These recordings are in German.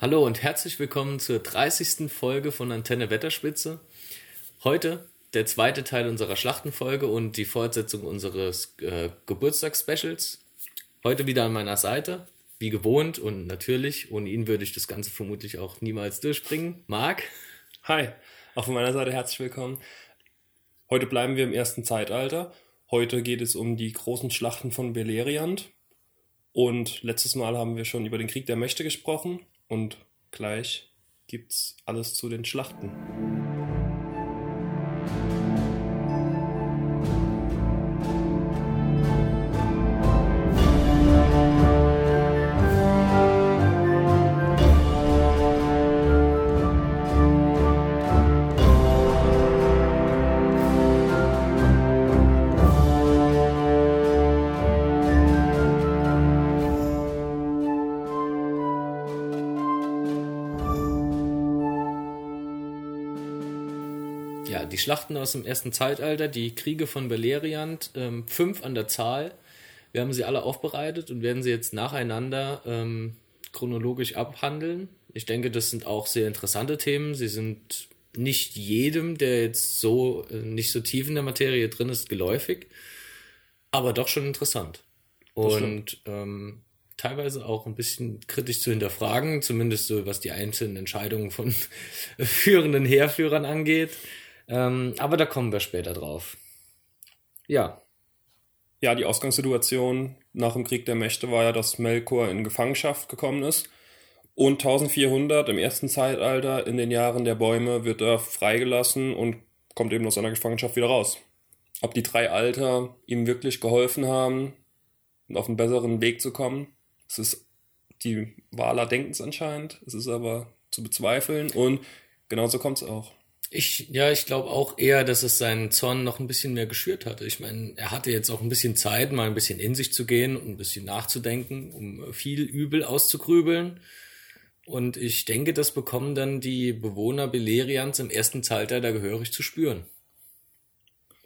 Hallo und herzlich willkommen zur 30. Folge von Antenne Wetterspitze. Heute der zweite Teil unserer Schlachtenfolge und die Fortsetzung unseres äh, Geburtstagsspecials. Heute wieder an meiner Seite, wie gewohnt und natürlich, ohne ihn würde ich das Ganze vermutlich auch niemals durchbringen. Marc. Hi, auch von meiner Seite herzlich willkommen. Heute bleiben wir im ersten Zeitalter. Heute geht es um die großen Schlachten von Beleriand. Und letztes Mal haben wir schon über den Krieg der Mächte gesprochen und gleich gibt's alles zu den Schlachten. Schlachten aus dem ersten Zeitalter, die Kriege von Beleriand, ähm, fünf an der Zahl. Wir haben sie alle aufbereitet und werden sie jetzt nacheinander ähm, chronologisch abhandeln. Ich denke, das sind auch sehr interessante Themen. Sie sind nicht jedem, der jetzt so äh, nicht so tief in der Materie drin ist, geläufig, aber doch schon interessant. Und ähm, teilweise auch ein bisschen kritisch zu hinterfragen, zumindest so was die einzelnen Entscheidungen von führenden Heerführern angeht. Ähm, aber da kommen wir später drauf. Ja. Ja, die Ausgangssituation nach dem Krieg der Mächte war ja, dass Melkor in Gefangenschaft gekommen ist. Und 1400 im ersten Zeitalter, in den Jahren der Bäume, wird er freigelassen und kommt eben aus seiner Gefangenschaft wieder raus. Ob die drei Alter ihm wirklich geholfen haben, auf einen besseren Weg zu kommen, es ist die Wahler denken es anscheinend, es ist aber zu bezweifeln und genauso kommt es auch. Ich, ja, ich glaube auch eher, dass es seinen Zorn noch ein bisschen mehr geschürt hatte. Ich meine, er hatte jetzt auch ein bisschen Zeit, mal ein bisschen in sich zu gehen und ein bisschen nachzudenken, um viel Übel auszugrübeln. Und ich denke, das bekommen dann die Bewohner Belerians im ersten Zeitalter gehörig zu spüren.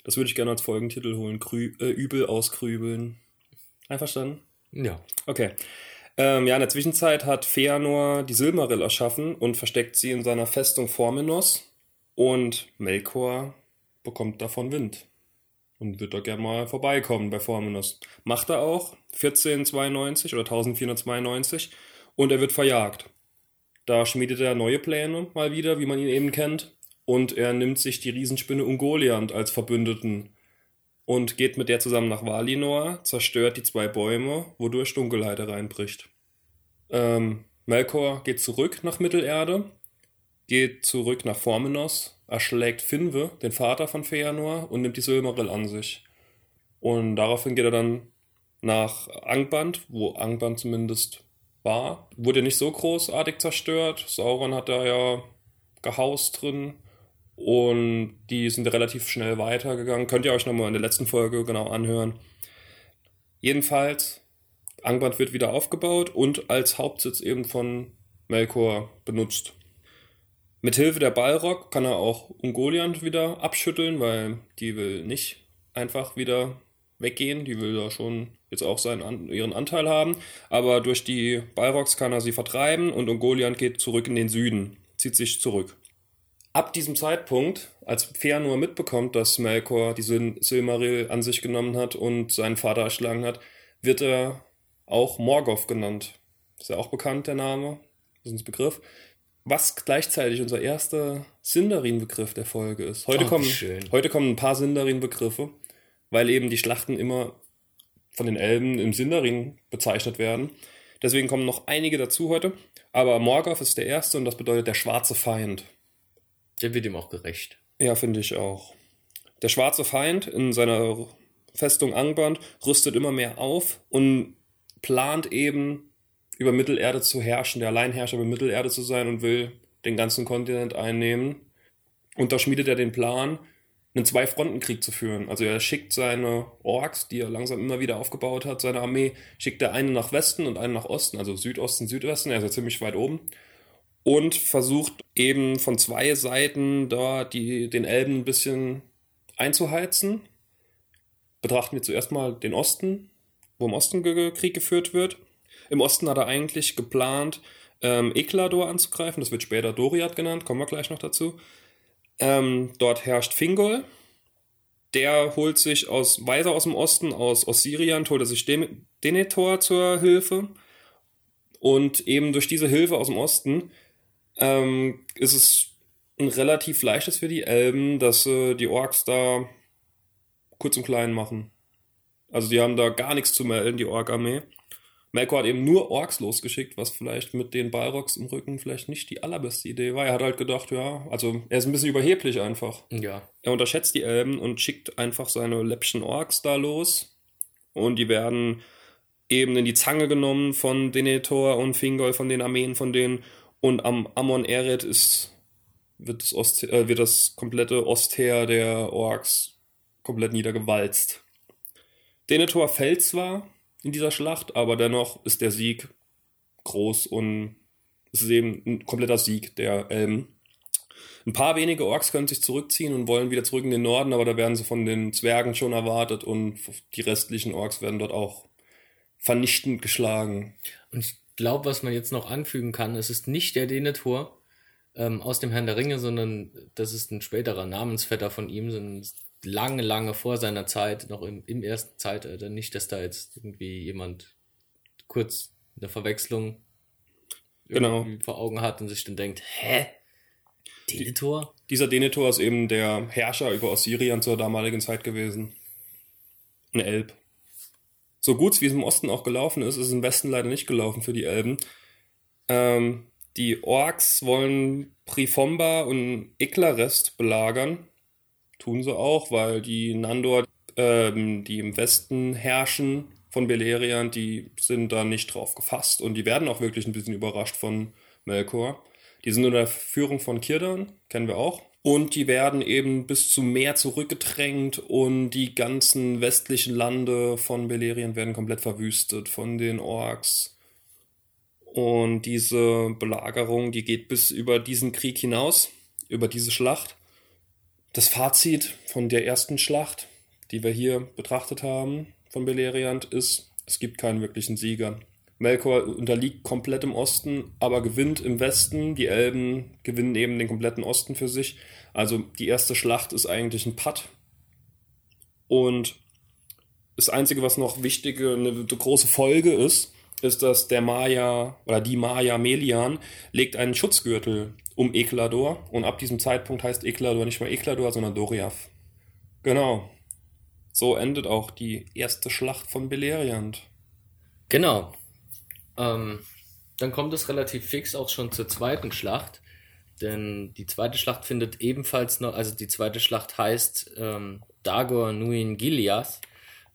Das würde ich gerne als Folgentitel holen. Krü äh, Übel ausgrübeln. Einverstanden? Ja. Okay. Ähm, ja, in der Zwischenzeit hat Feanor die Silmaril erschaffen und versteckt sie in seiner Festung Formenos und Melkor bekommt davon Wind und wird da gerne mal vorbeikommen bei Forminus. Macht er auch 1492 oder 1492 und er wird verjagt. Da schmiedet er neue Pläne mal wieder, wie man ihn eben kennt, und er nimmt sich die Riesenspinne Ungoliant als Verbündeten und geht mit der zusammen nach Valinor, zerstört die zwei Bäume, wodurch Dunkelheit hereinbricht. Ähm, Melkor geht zurück nach Mittelerde geht zurück nach Formenos, erschlägt Finwe, den Vater von Feanor, und nimmt die Silmaril an sich. Und daraufhin geht er dann nach Angband, wo Angband zumindest war. Wurde nicht so großartig zerstört. Sauron hat da ja gehaust drin. Und die sind relativ schnell weitergegangen. Könnt ihr euch nochmal in der letzten Folge genau anhören. Jedenfalls, Angband wird wieder aufgebaut und als Hauptsitz eben von Melkor benutzt. Mithilfe der Balrog kann er auch Ungoliant wieder abschütteln, weil die will nicht einfach wieder weggehen. Die will da schon jetzt auch seinen, ihren Anteil haben. Aber durch die Balrogs kann er sie vertreiben und Ungoliant geht zurück in den Süden, zieht sich zurück. Ab diesem Zeitpunkt, als Fëanor mitbekommt, dass Melkor die Sil Silmaril an sich genommen hat und seinen Vater erschlagen hat, wird er auch Morgoth genannt. Ist ja auch bekannt, der Name. Das ist ein Begriff was gleichzeitig unser erster Sindarin-Begriff der Folge ist. Heute, oh, kommen, heute kommen ein paar Sindarin-Begriffe, weil eben die Schlachten immer von den Elben im Sindarin bezeichnet werden. Deswegen kommen noch einige dazu heute. Aber Morgoth ist der erste und das bedeutet der schwarze Feind. Der wird ihm auch gerecht. Ja, finde ich auch. Der schwarze Feind in seiner Festung Angband rüstet immer mehr auf und plant eben über Mittelerde zu herrschen, der Alleinherrscher über Mittelerde zu sein und will den ganzen Kontinent einnehmen. Und da schmiedet er den Plan, einen Zwei-Fronten-Krieg zu führen. Also er schickt seine Orks, die er langsam immer wieder aufgebaut hat, seine Armee, schickt er einen nach Westen und einen nach Osten, also Südosten, Südwesten, er ist ja ziemlich weit oben. Und versucht eben von zwei Seiten da die, den Elben ein bisschen einzuheizen. Betrachten wir zuerst mal den Osten, wo im Osten Krieg geführt wird. Im Osten hat er eigentlich geplant, ähm, Eklador anzugreifen. Das wird später Doriath genannt, kommen wir gleich noch dazu. Ähm, dort herrscht Fingol. Der holt sich aus, weiter aus dem Osten, aus Ossirian, holt er sich Den Denethor zur Hilfe. Und eben durch diese Hilfe aus dem Osten ähm, ist es ein relativ leichtes für die Elben, dass äh, die Orks da kurz und klein machen. Also die haben da gar nichts zu melden, die Ork-Armee. Melkor hat eben nur Orks losgeschickt, was vielleicht mit den Balrogs im Rücken vielleicht nicht die allerbeste Idee war. Er hat halt gedacht, ja, also er ist ein bisschen überheblich einfach. Ja. Er unterschätzt die Elben und schickt einfach seine läppischen Orks da los. Und die werden eben in die Zange genommen von Denethor und Fingol, von den Armeen von denen. Und am Amon Eret ist, wird, das Ost, äh, wird das komplette Ostheer der Orks komplett niedergewalzt. Denethor fällt zwar, in dieser Schlacht, aber dennoch ist der Sieg groß und es ist eben ein kompletter Sieg der Elben. Ein paar wenige Orks können sich zurückziehen und wollen wieder zurück in den Norden, aber da werden sie von den Zwergen schon erwartet und die restlichen Orks werden dort auch vernichtend geschlagen. Und ich glaube, was man jetzt noch anfügen kann, es ist nicht der Denethor ähm, aus dem Herrn der Ringe, sondern das ist ein späterer Namensvetter von ihm, sondern lange, lange vor seiner Zeit, noch im, im ersten Zeitalter. Nicht, dass da jetzt irgendwie jemand kurz eine Verwechslung genau. vor Augen hat und sich dann denkt, hä? Denethor? Dieser Denethor ist eben der Herrscher über Ossirian zur damaligen Zeit gewesen. Ein Elb. So gut wie es im Osten auch gelaufen ist, ist es im Westen leider nicht gelaufen für die Elben. Ähm, die Orks wollen Prifomba und Iklarest belagern Tun sie auch, weil die Nandor, ähm, die im Westen herrschen von Beleriand, die sind da nicht drauf gefasst und die werden auch wirklich ein bisschen überrascht von Melkor. Die sind unter der Führung von Kirdan, kennen wir auch. Und die werden eben bis zum Meer zurückgedrängt und die ganzen westlichen Lande von Beleriand werden komplett verwüstet von den Orks. Und diese Belagerung, die geht bis über diesen Krieg hinaus, über diese Schlacht. Das Fazit von der ersten Schlacht, die wir hier betrachtet haben von Beleriand, ist, es gibt keinen wirklichen Sieger. Melkor unterliegt komplett im Osten, aber gewinnt im Westen. Die Elben gewinnen eben den kompletten Osten für sich. Also die erste Schlacht ist eigentlich ein Putt. Und das Einzige, was noch wichtige, eine große Folge ist, ist, dass der Maya oder die Maya Melian legt einen Schutzgürtel um Eklador und ab diesem Zeitpunkt heißt Eklador nicht mehr Eklador, sondern Doriath. Genau. So endet auch die erste Schlacht von Beleriand. Genau. Ähm, dann kommt es relativ fix auch schon zur zweiten Schlacht. Denn die zweite Schlacht findet ebenfalls noch, also die zweite Schlacht heißt ähm, Dagor Nuin Giliath,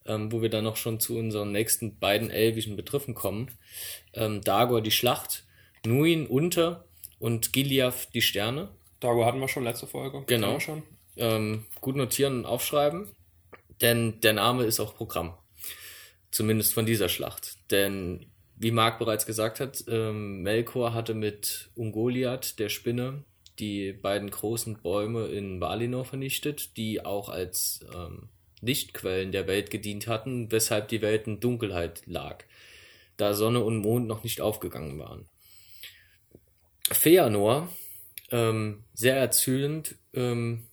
ähm, wo wir dann noch schon zu unseren nächsten beiden elvischen Begriffen kommen. Ähm, Dagor die Schlacht, Nuin unter und Giliath die Sterne. Dago hatten wir schon letzte Folge. Genau. Schon. Ähm, gut notieren und aufschreiben, denn der Name ist auch Programm. Zumindest von dieser Schlacht. Denn, wie Marc bereits gesagt hat, ähm, Melkor hatte mit Ungoliath, der Spinne, die beiden großen Bäume in Valinor vernichtet, die auch als ähm, Lichtquellen der Welt gedient hatten, weshalb die Welt in Dunkelheit lag, da Sonne und Mond noch nicht aufgegangen waren. Feanor, ähm, sehr erzählend ähm,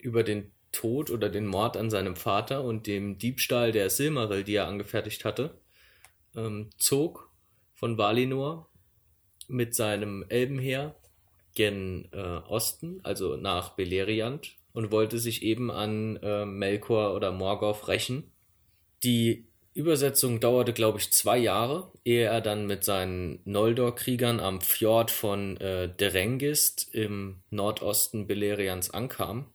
über den Tod oder den Mord an seinem Vater und dem Diebstahl der Silmaril, die er angefertigt hatte, ähm, zog von Valinor mit seinem Elbenheer gen äh, Osten, also nach Beleriand, und wollte sich eben an äh, Melkor oder Morgoth rächen. Die Übersetzung dauerte, glaube ich, zwei Jahre, ehe er dann mit seinen Noldor-Kriegern am Fjord von äh, Derengist im Nordosten Beleriands ankam.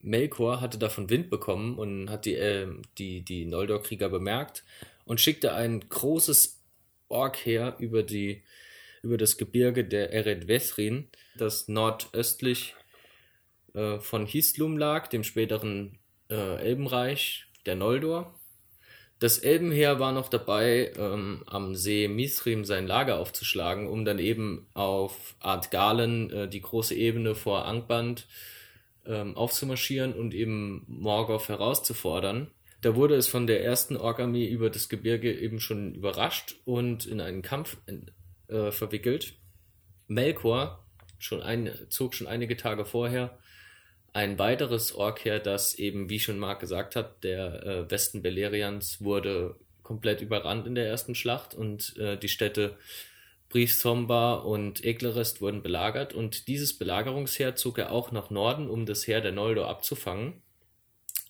Melkor hatte davon Wind bekommen und hat die, äh, die, die Noldor-Krieger bemerkt und schickte ein großes Ork-Heer über, über das Gebirge der Eredvethrin, das nordöstlich äh, von Hislum lag, dem späteren äh, Elbenreich der Noldor. Das Elbenheer war noch dabei, ähm, am See Mithrim sein Lager aufzuschlagen, um dann eben auf Art Galen, äh, die große Ebene vor Angband, ähm, aufzumarschieren und eben Morgoth herauszufordern. Da wurde es von der ersten Ork-Armee über das Gebirge eben schon überrascht und in einen Kampf äh, verwickelt. Melkor schon ein, zog schon einige Tage vorher ein weiteres Ork her, das eben, wie schon Marc gesagt hat, der äh, Westen Belerians wurde komplett überrannt in der ersten Schlacht und äh, die Städte Briefsomba und Eglerest wurden belagert und dieses Belagerungsheer zog er auch nach Norden, um das Heer der Noldor abzufangen.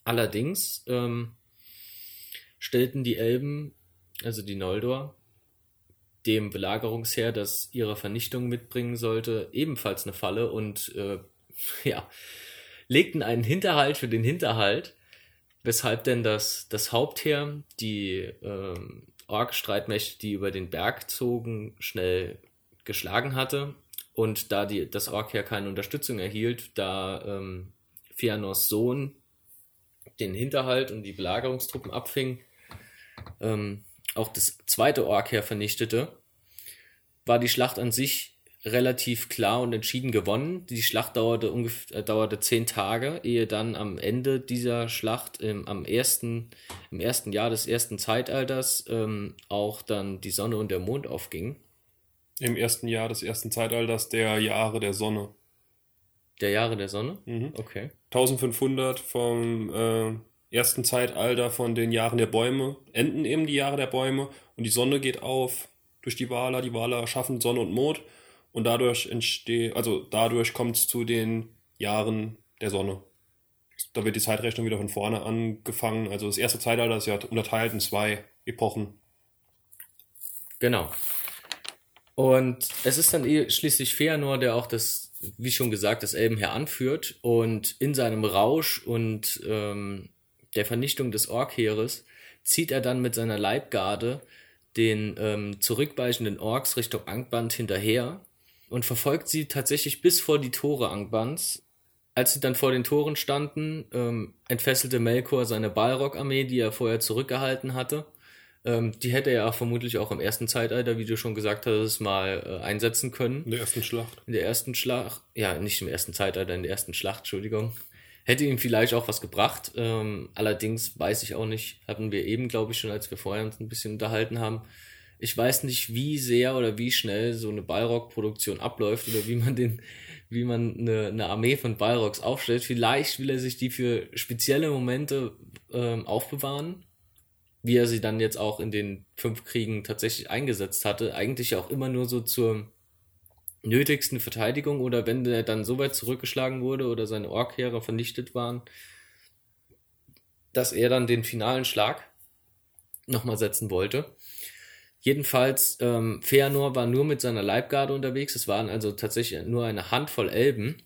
Allerdings ähm, stellten die Elben, also die Noldor, dem Belagerungsheer, das ihre Vernichtung mitbringen sollte, ebenfalls eine Falle und äh, ja, legten einen Hinterhalt für den Hinterhalt, weshalb denn das, das Hauptheer, die ähm, Ork-Streitmächte, die über den Berg zogen, schnell geschlagen hatte. Und da die, das Ork-Heer keine Unterstützung erhielt, da ähm, Fëanors Sohn den Hinterhalt und die Belagerungstruppen abfing, ähm, auch das zweite Ork-Heer vernichtete, war die Schlacht an sich relativ klar und entschieden gewonnen. Die Schlacht dauerte ungefähr äh, dauerte zehn Tage, ehe dann am Ende dieser Schlacht im, am ersten, im ersten Jahr des ersten Zeitalters ähm, auch dann die Sonne und der Mond aufgingen. Im ersten Jahr des ersten Zeitalters der Jahre der Sonne. Der Jahre der Sonne? Mhm. Okay. 1500 vom äh, ersten Zeitalter von den Jahren der Bäume enden eben die Jahre der Bäume und die Sonne geht auf durch die Waler. Die Waler schaffen Sonne und Mond und dadurch entsteht, also dadurch kommt es zu den Jahren der Sonne. Da wird die Zeitrechnung wieder von vorne angefangen. Also das erste Zeitalter ist ja unterteilt in zwei Epochen. Genau. Und es ist dann eh schließlich Feanor, der auch das, wie schon gesagt, das Elbenheer anführt und in seinem Rausch und ähm, der Vernichtung des Orkheeres zieht er dann mit seiner Leibgarde den ähm, zurückweichenden Orks Richtung Angband hinterher und verfolgt sie tatsächlich bis vor die Tore Angbans. Als sie dann vor den Toren standen, ähm, entfesselte Melkor seine Balrog-Armee, die er vorher zurückgehalten hatte. Ähm, die hätte er vermutlich auch im ersten Zeitalter, wie du schon gesagt hast, mal äh, einsetzen können. In der ersten Schlacht. In der ersten Schlacht, ja, nicht im ersten Zeitalter, in der ersten Schlacht, Entschuldigung. Hätte ihm vielleicht auch was gebracht. Ähm, allerdings weiß ich auch nicht, hatten wir eben, glaube ich, schon, als wir vorher uns ein bisschen unterhalten haben. Ich weiß nicht, wie sehr oder wie schnell so eine Balrog-Produktion abläuft oder wie man den, wie man eine, eine Armee von Balrogs aufstellt. Vielleicht will er sich die für spezielle Momente ähm, aufbewahren, wie er sie dann jetzt auch in den fünf Kriegen tatsächlich eingesetzt hatte. Eigentlich auch immer nur so zur nötigsten Verteidigung oder wenn er dann so weit zurückgeschlagen wurde oder seine Orkheere vernichtet waren, dass er dann den finalen Schlag nochmal setzen wollte. Jedenfalls, ähm, Feanor war nur mit seiner Leibgarde unterwegs. Es waren also tatsächlich nur eine Handvoll Elben.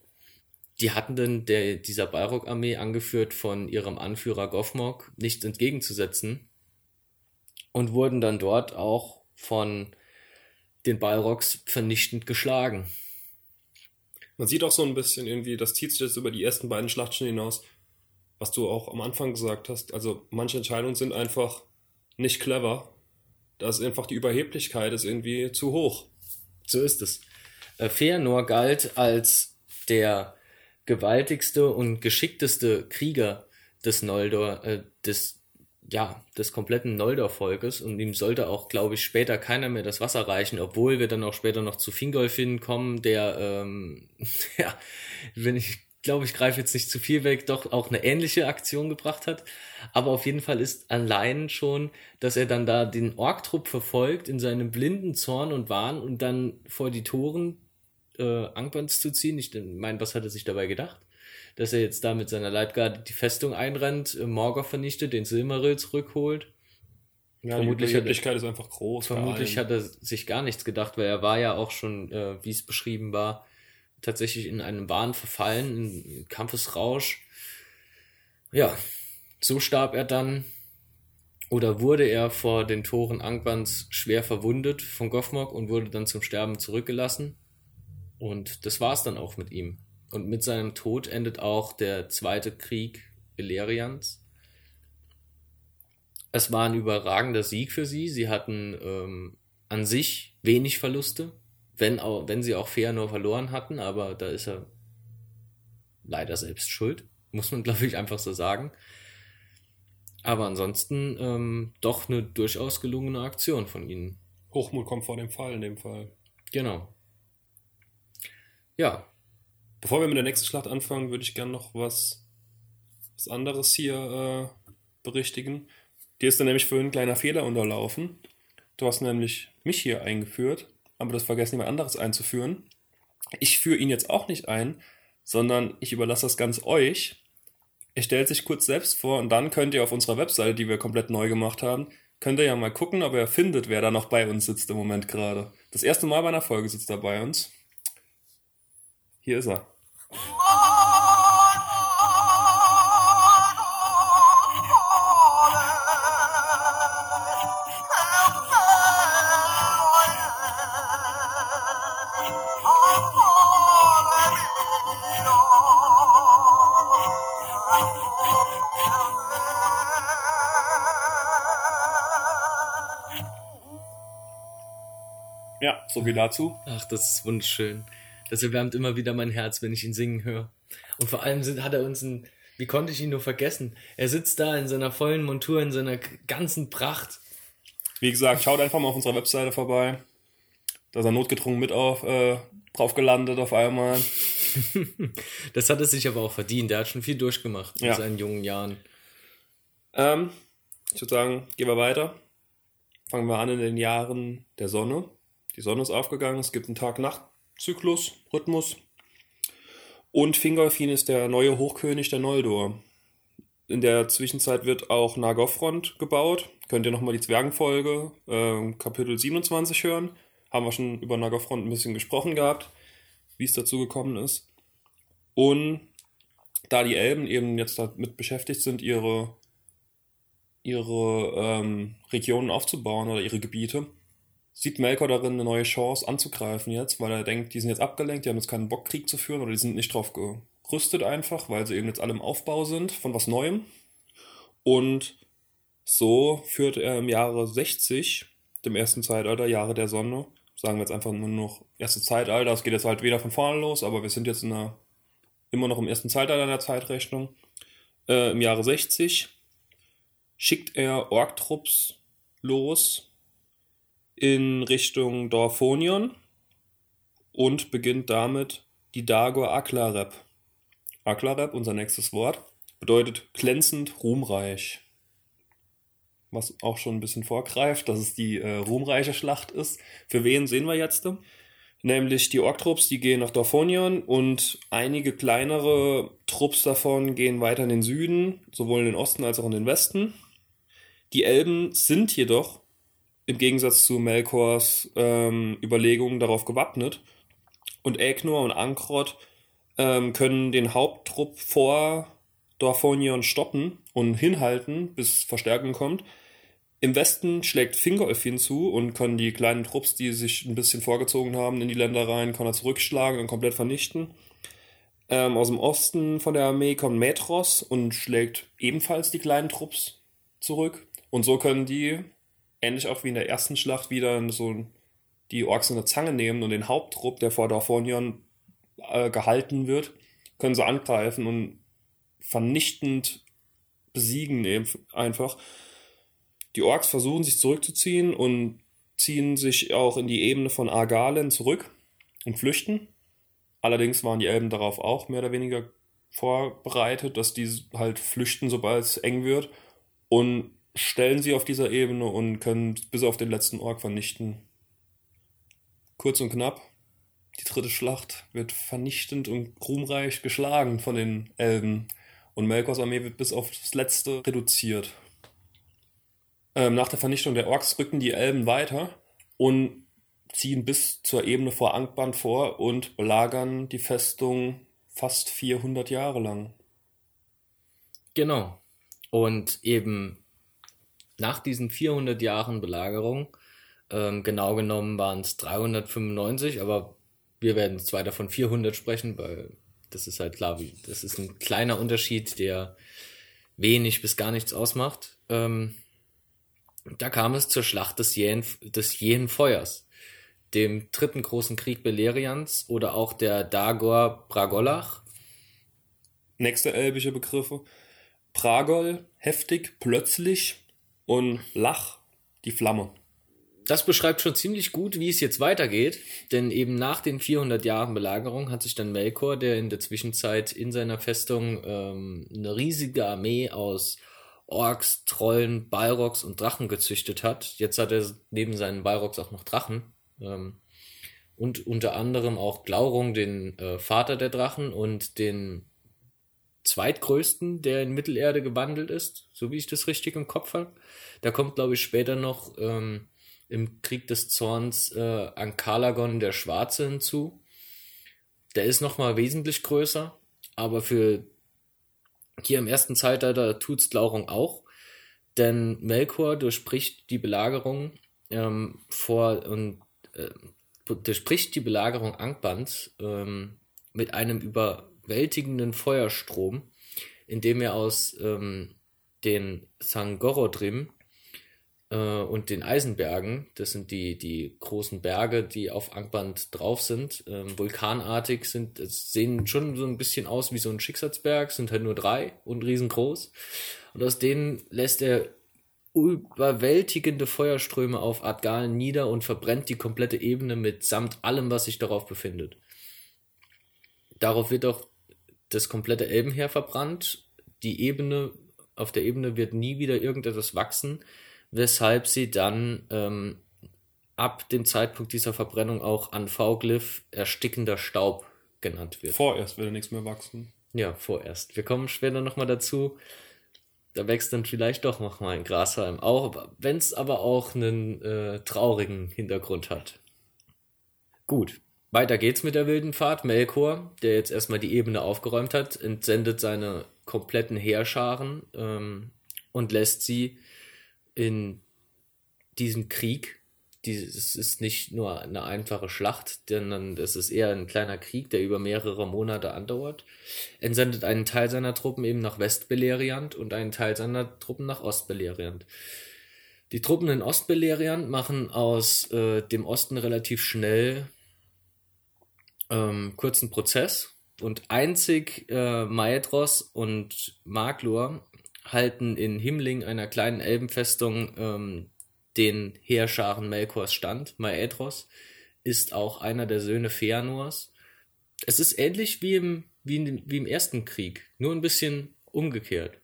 Die hatten dann der, dieser Balrog-Armee, angeführt von ihrem Anführer Goffmog, nichts entgegenzusetzen und wurden dann dort auch von den Balrogs vernichtend geschlagen. Man sieht auch so ein bisschen irgendwie, das zieht sich jetzt über die ersten beiden Schlachten hinaus, was du auch am Anfang gesagt hast. Also manche Entscheidungen sind einfach nicht clever. Da ist einfach die Überheblichkeit ist irgendwie zu hoch. So ist es. Äh, Feanor galt als der gewaltigste und geschickteste Krieger des Noldor, äh, des ja, des kompletten Noldor-Volkes und ihm sollte auch, glaube ich, später keiner mehr das Wasser reichen, obwohl wir dann auch später noch zu Fingolfin kommen, der, ähm, ja, wenn ich glaube, ich greife jetzt nicht zu viel weg, doch auch eine ähnliche Aktion gebracht hat. Aber auf jeden Fall ist allein schon, dass er dann da den Orktrupp verfolgt in seinem blinden Zorn und Wahn und dann vor die Toren äh, Angbans zu ziehen. Ich meine, was hat er sich dabei gedacht? dass er jetzt da mit seiner Leibgarde die Festung einrennt, äh, Morgoth vernichtet, den Silmaril zurückholt. Ja, vermutlich die Möglichkeit ist einfach groß. Vermutlich hat er sich gar nichts gedacht, weil er war ja auch schon, äh, wie es beschrieben war, tatsächlich in einem Wahn verfallen, in Kampfesrausch. Ja, so starb er dann oder wurde er vor den Toren Angbans schwer verwundet von Goffmog und wurde dann zum Sterben zurückgelassen. Und das war's dann auch mit ihm. Und mit seinem Tod endet auch der zweite Krieg Illyrians. Es war ein überragender Sieg für sie. Sie hatten ähm, an sich wenig Verluste, wenn, auch, wenn sie auch Feanor verloren hatten, aber da ist er leider selbst schuld, muss man glaube ich einfach so sagen. Aber ansonsten ähm, doch eine durchaus gelungene Aktion von ihnen. Hochmut kommt vor dem Fall in dem Fall. Genau. Ja. Bevor wir mit der nächsten Schlacht anfangen, würde ich gerne noch was, was anderes hier äh, berichtigen. Dir ist da nämlich vorhin ein kleiner Fehler unterlaufen. Du hast nämlich mich hier eingeführt, aber das vergessen jemand anderes einzuführen. Ich führe ihn jetzt auch nicht ein, sondern ich überlasse das ganz euch. Er stellt sich kurz selbst vor und dann könnt ihr auf unserer Webseite, die wir komplett neu gemacht haben, könnt ihr ja mal gucken, ob er findet, wer da noch bei uns sitzt im Moment gerade. Das erste Mal bei einer Folge sitzt er bei uns. Hier ist er. So viel dazu. Ach, das ist wunderschön. Das erwärmt immer wieder mein Herz, wenn ich ihn singen höre. Und vor allem sind, hat er uns ein, wie konnte ich ihn nur vergessen? Er sitzt da in seiner vollen Montur, in seiner ganzen Pracht. Wie gesagt, schaut einfach mal auf unserer Webseite vorbei. Da ist er notgedrungen mit auf, äh, drauf gelandet auf einmal. das hat er sich aber auch verdient. Er hat schon viel durchgemacht Ja. in seinen jungen Jahren. Ähm, ich würde sagen, gehen wir weiter. Fangen wir an in den Jahren der Sonne. Die Sonne ist aufgegangen, es gibt einen Tag-Nacht-Zyklus, Rhythmus. Und Fingolfin ist der neue Hochkönig der Noldor. In der Zwischenzeit wird auch Nagothrond gebaut. Könnt ihr nochmal die Zwergenfolge, ähm, Kapitel 27 hören. Haben wir schon über Nagothrond ein bisschen gesprochen gehabt, wie es dazu gekommen ist. Und da die Elben eben jetzt damit beschäftigt sind, ihre ihre ähm, Regionen aufzubauen oder ihre Gebiete, sieht Melkor darin eine neue Chance anzugreifen jetzt, weil er denkt, die sind jetzt abgelenkt, die haben jetzt keinen Bock, Krieg zu führen oder die sind nicht drauf gerüstet einfach, weil sie eben jetzt alle im Aufbau sind von was Neuem. Und so führt er im Jahre 60, dem ersten Zeitalter, Jahre der Sonne, sagen wir jetzt einfach nur noch erste Zeitalter, es geht jetzt halt wieder von vorne los, aber wir sind jetzt in einer, immer noch im ersten Zeitalter der Zeitrechnung, äh, im Jahre 60 schickt er Orktrupps los in Richtung Dorfonion und beginnt damit die Dagor Aklarep. Aklarep, unser nächstes Wort, bedeutet glänzend ruhmreich. Was auch schon ein bisschen vorgreift, dass es die äh, ruhmreiche Schlacht ist. Für wen sehen wir jetzt? Nämlich die Orktrupps, die gehen nach Dorfonion und einige kleinere Trupps davon gehen weiter in den Süden, sowohl in den Osten als auch in den Westen. Die Elben sind jedoch im Gegensatz zu Melkors ähm, Überlegungen darauf gewappnet und Egnor und Ankrod ähm, können den Haupttrupp vor Dorfonion stoppen und hinhalten, bis Verstärkung kommt. Im Westen schlägt Fingolf hinzu und kann die kleinen Trupps, die sich ein bisschen vorgezogen haben in die Länder rein, kann er zurückschlagen und komplett vernichten. Ähm, aus dem Osten von der Armee kommt Metros und schlägt ebenfalls die kleinen Trupps zurück. Und so können die, ähnlich auch wie in der ersten Schlacht, wieder so die Orks in der Zange nehmen und den Haupttrupp, der vor Dorfonion äh, gehalten wird, können sie angreifen und vernichtend besiegen eben einfach. Die Orks versuchen sich zurückzuziehen und ziehen sich auch in die Ebene von Argalen zurück und flüchten. Allerdings waren die Elben darauf auch mehr oder weniger vorbereitet, dass die halt flüchten, sobald es eng wird und stellen sie auf dieser Ebene und können bis auf den letzten Ork vernichten. Kurz und knapp, die dritte Schlacht wird vernichtend und ruhmreich geschlagen von den Elben und Melkors Armee wird bis auf das letzte reduziert. Ähm, nach der Vernichtung der Orks rücken die Elben weiter und ziehen bis zur Ebene vor Angband vor und belagern die Festung fast 400 Jahre lang. Genau. Und eben nach diesen 400 Jahren Belagerung, ähm, genau genommen waren es 395, aber wir werden jetzt weiter von 400 sprechen, weil das ist halt klar, wie, das ist ein kleiner Unterschied, der wenig bis gar nichts ausmacht. Ähm, da kam es zur Schlacht des jähen, des jähen Feuers, dem dritten großen Krieg Beleriands oder auch der Dagor Bragolach. Nächste elbische Begriffe. Pragol, heftig, plötzlich und Lach, die Flamme. das beschreibt schon ziemlich gut, wie es jetzt weitergeht, denn eben nach den 400 Jahren Belagerung hat sich dann Melkor, der in der Zwischenzeit in seiner Festung ähm, eine riesige Armee aus Orks, Trollen, Balrogs und Drachen gezüchtet hat. Jetzt hat er neben seinen Balrogs auch noch Drachen. Ähm, und unter anderem auch Glaurung, den äh, Vater der Drachen und den zweitgrößten, der in Mittelerde gewandelt ist, so wie ich das richtig im Kopf habe. Da kommt, glaube ich, später noch ähm, im Krieg des Zorns äh, an Kalagon der Schwarze hinzu. Der ist nochmal wesentlich größer, aber für hier im ersten Zeitalter tut's Glaurung auch, denn Melkor durchbricht die Belagerung ähm, vor und äh, durchbricht die Belagerung Angbans ähm, mit einem überwältigenden Feuerstrom, indem er aus ähm, den Sangorodrim äh, und den Eisenbergen. Das sind die, die großen Berge, die auf Angband drauf sind. Ähm, vulkanartig sind, sehen schon so ein bisschen aus wie so ein Schicksalsberg, sind halt nur drei und riesengroß. Und aus denen lässt er überwältigende Feuerströme auf Adgalen nieder und verbrennt die komplette Ebene mitsamt allem, was sich darauf befindet. Darauf wird auch das komplette Elbenheer verbrannt. Die Ebene, auf der Ebene wird nie wieder irgendetwas wachsen weshalb sie dann ähm, ab dem Zeitpunkt dieser Verbrennung auch an V-Glyph erstickender Staub genannt wird. Vorerst würde nichts mehr wachsen. Ja, vorerst. Wir kommen später nochmal dazu. Da wächst dann vielleicht doch nochmal ein Grashalm. Auch wenn es aber auch einen äh, traurigen Hintergrund hat. Gut, weiter geht's mit der wilden Fahrt. Melkor, der jetzt erstmal die Ebene aufgeräumt hat, entsendet seine kompletten Heerscharen ähm, und lässt sie in diesem Krieg, es ist nicht nur eine einfache Schlacht, sondern es ist eher ein kleiner Krieg, der über mehrere Monate andauert, entsendet einen Teil seiner Truppen eben nach Westbeleriand und einen Teil seiner Truppen nach Ostbeleriand. Die Truppen in Ostbeleriand machen aus äh, dem Osten relativ schnell ähm, kurzen Prozess und einzig äh, Maedros und Maglor halten in Himmling, einer kleinen Elbenfestung, ähm, den Heerscharen Melkors stand. Maedros ist auch einer der Söhne Feanors. Es ist ähnlich wie im, wie, in, wie im ersten Krieg, nur ein bisschen umgekehrt.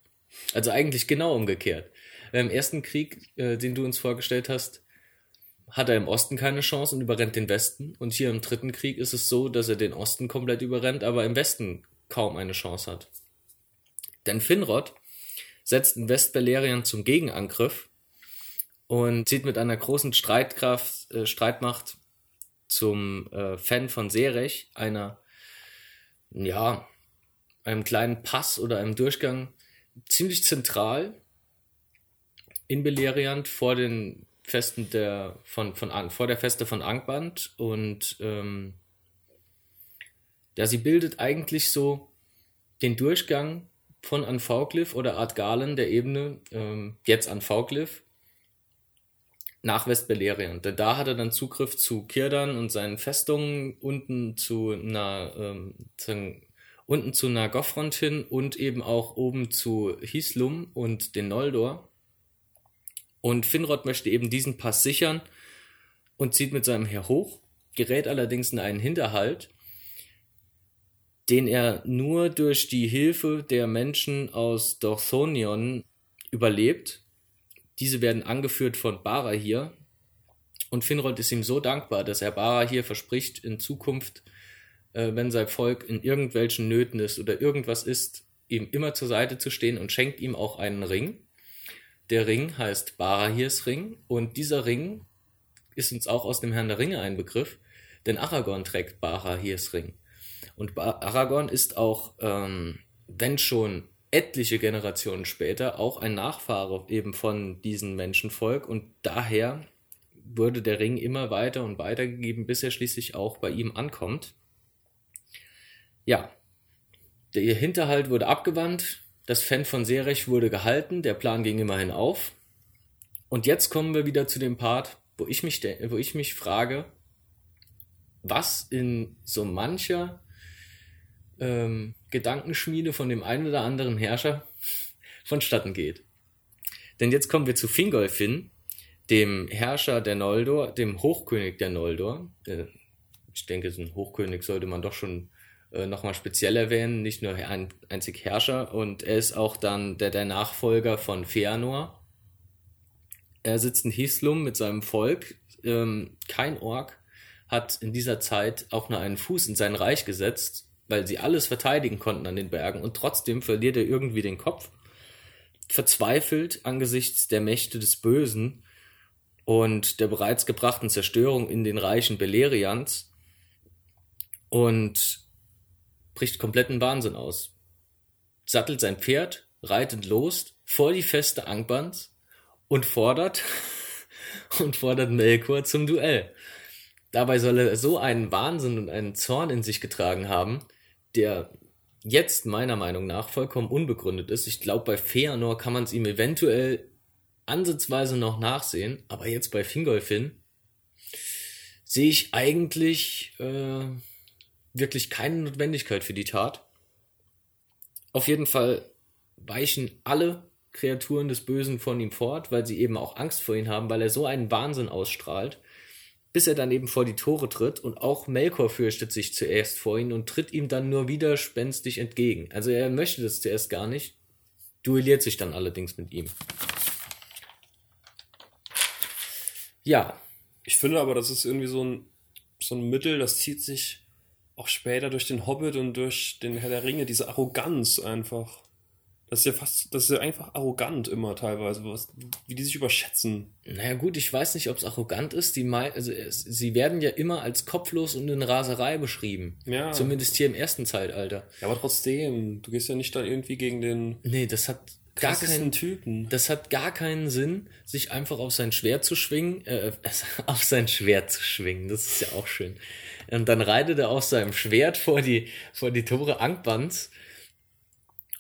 Also eigentlich genau umgekehrt. Im ersten Krieg, äh, den du uns vorgestellt hast, hat er im Osten keine Chance und überrennt den Westen. Und hier im dritten Krieg ist es so, dass er den Osten komplett überrennt, aber im Westen kaum eine Chance hat. Denn Finrod setzten Westbelerion zum Gegenangriff und zieht mit einer großen Streitkraft, äh, Streitmacht zum äh, Fan von Serech, einer, ja, einem kleinen Pass oder einem Durchgang ziemlich zentral in Beleriand vor den Festen der von, von vor der Feste von Angband und ähm, ja, sie bildet eigentlich so den Durchgang von Anfauglyph oder Art Galen der Ebene, ähm, jetzt Anfauglyph, nach Westbeleriand. Denn da hat er dann Zugriff zu Kirdan und seinen Festungen unten zu einer, ähm, zu, unten zu Nagofront hin und eben auch oben zu Hislum und den Noldor. Und Finrod möchte eben diesen Pass sichern und zieht mit seinem Heer hoch, gerät allerdings in einen Hinterhalt den er nur durch die Hilfe der Menschen aus Dorthonion überlebt. Diese werden angeführt von Barahir. Und Finrod ist ihm so dankbar, dass er Barahir verspricht, in Zukunft, äh, wenn sein Volk in irgendwelchen Nöten ist oder irgendwas ist, ihm immer zur Seite zu stehen und schenkt ihm auch einen Ring. Der Ring heißt Barahirs Ring und dieser Ring ist uns auch aus dem Herrn der Ringe ein Begriff, denn Aragorn trägt Barahirs Ring. Und Aragorn ist auch, ähm, wenn schon etliche Generationen später, auch ein Nachfahre eben von diesem Menschenvolk und daher wurde der Ring immer weiter und weiter gegeben, bis er schließlich auch bei ihm ankommt. Ja, der Hinterhalt wurde abgewandt, das Fan von Serech wurde gehalten, der Plan ging immerhin auf. Und jetzt kommen wir wieder zu dem Part, wo ich mich, wo ich mich frage, was in so mancher ähm, Gedankenschmiede von dem einen oder anderen Herrscher vonstatten geht. Denn jetzt kommen wir zu Fingolfin, dem Herrscher der Noldor, dem Hochkönig der Noldor. Äh, ich denke, so ein Hochkönig sollte man doch schon äh, nochmal speziell erwähnen, nicht nur ein einzig Herrscher. Und er ist auch dann der, der Nachfolger von Feanor. Er sitzt in Hislum mit seinem Volk. Ähm, kein Ork hat in dieser Zeit auch nur einen Fuß in sein Reich gesetzt, weil sie alles verteidigen konnten an den Bergen. Und trotzdem verliert er irgendwie den Kopf. Verzweifelt angesichts der Mächte des Bösen und der bereits gebrachten Zerstörung in den Reichen Beleriands und bricht kompletten Wahnsinn aus. Sattelt sein Pferd, reitet los vor die feste Angband und fordert und fordert Melkor zum Duell. Dabei soll er so einen Wahnsinn und einen Zorn in sich getragen haben, der jetzt meiner Meinung nach vollkommen unbegründet ist. Ich glaube, bei Feanor kann man es ihm eventuell ansatzweise noch nachsehen, aber jetzt bei Fingolfin sehe ich eigentlich äh, wirklich keine Notwendigkeit für die Tat. Auf jeden Fall weichen alle Kreaturen des Bösen von ihm fort, weil sie eben auch Angst vor ihm haben, weil er so einen Wahnsinn ausstrahlt, bis er dann eben vor die Tore tritt und auch Melkor fürchtet sich zuerst vor ihn und tritt ihm dann nur widerspenstig entgegen. Also er möchte das zuerst gar nicht, duelliert sich dann allerdings mit ihm. Ja. Ich finde aber, das ist irgendwie so ein, so ein Mittel, das zieht sich auch später durch den Hobbit und durch den Herr der Ringe, diese Arroganz einfach. Das ist ja fast, das ist ja einfach arrogant immer teilweise, was, wie die sich überschätzen. Naja gut, ich weiß nicht, ob es arrogant ist. Die mei also sie werden ja immer als kopflos und in Raserei beschrieben. Ja. Zumindest hier im ersten Zeitalter. Ja, aber trotzdem, du gehst ja nicht dann irgendwie gegen den. Nee, das hat gar keinen Typen. Das hat gar keinen Sinn, sich einfach auf sein Schwert zu schwingen, äh, auf sein Schwert zu schwingen. Das ist ja auch schön. Und dann reitet er auf seinem Schwert vor die, vor die Tore Angbans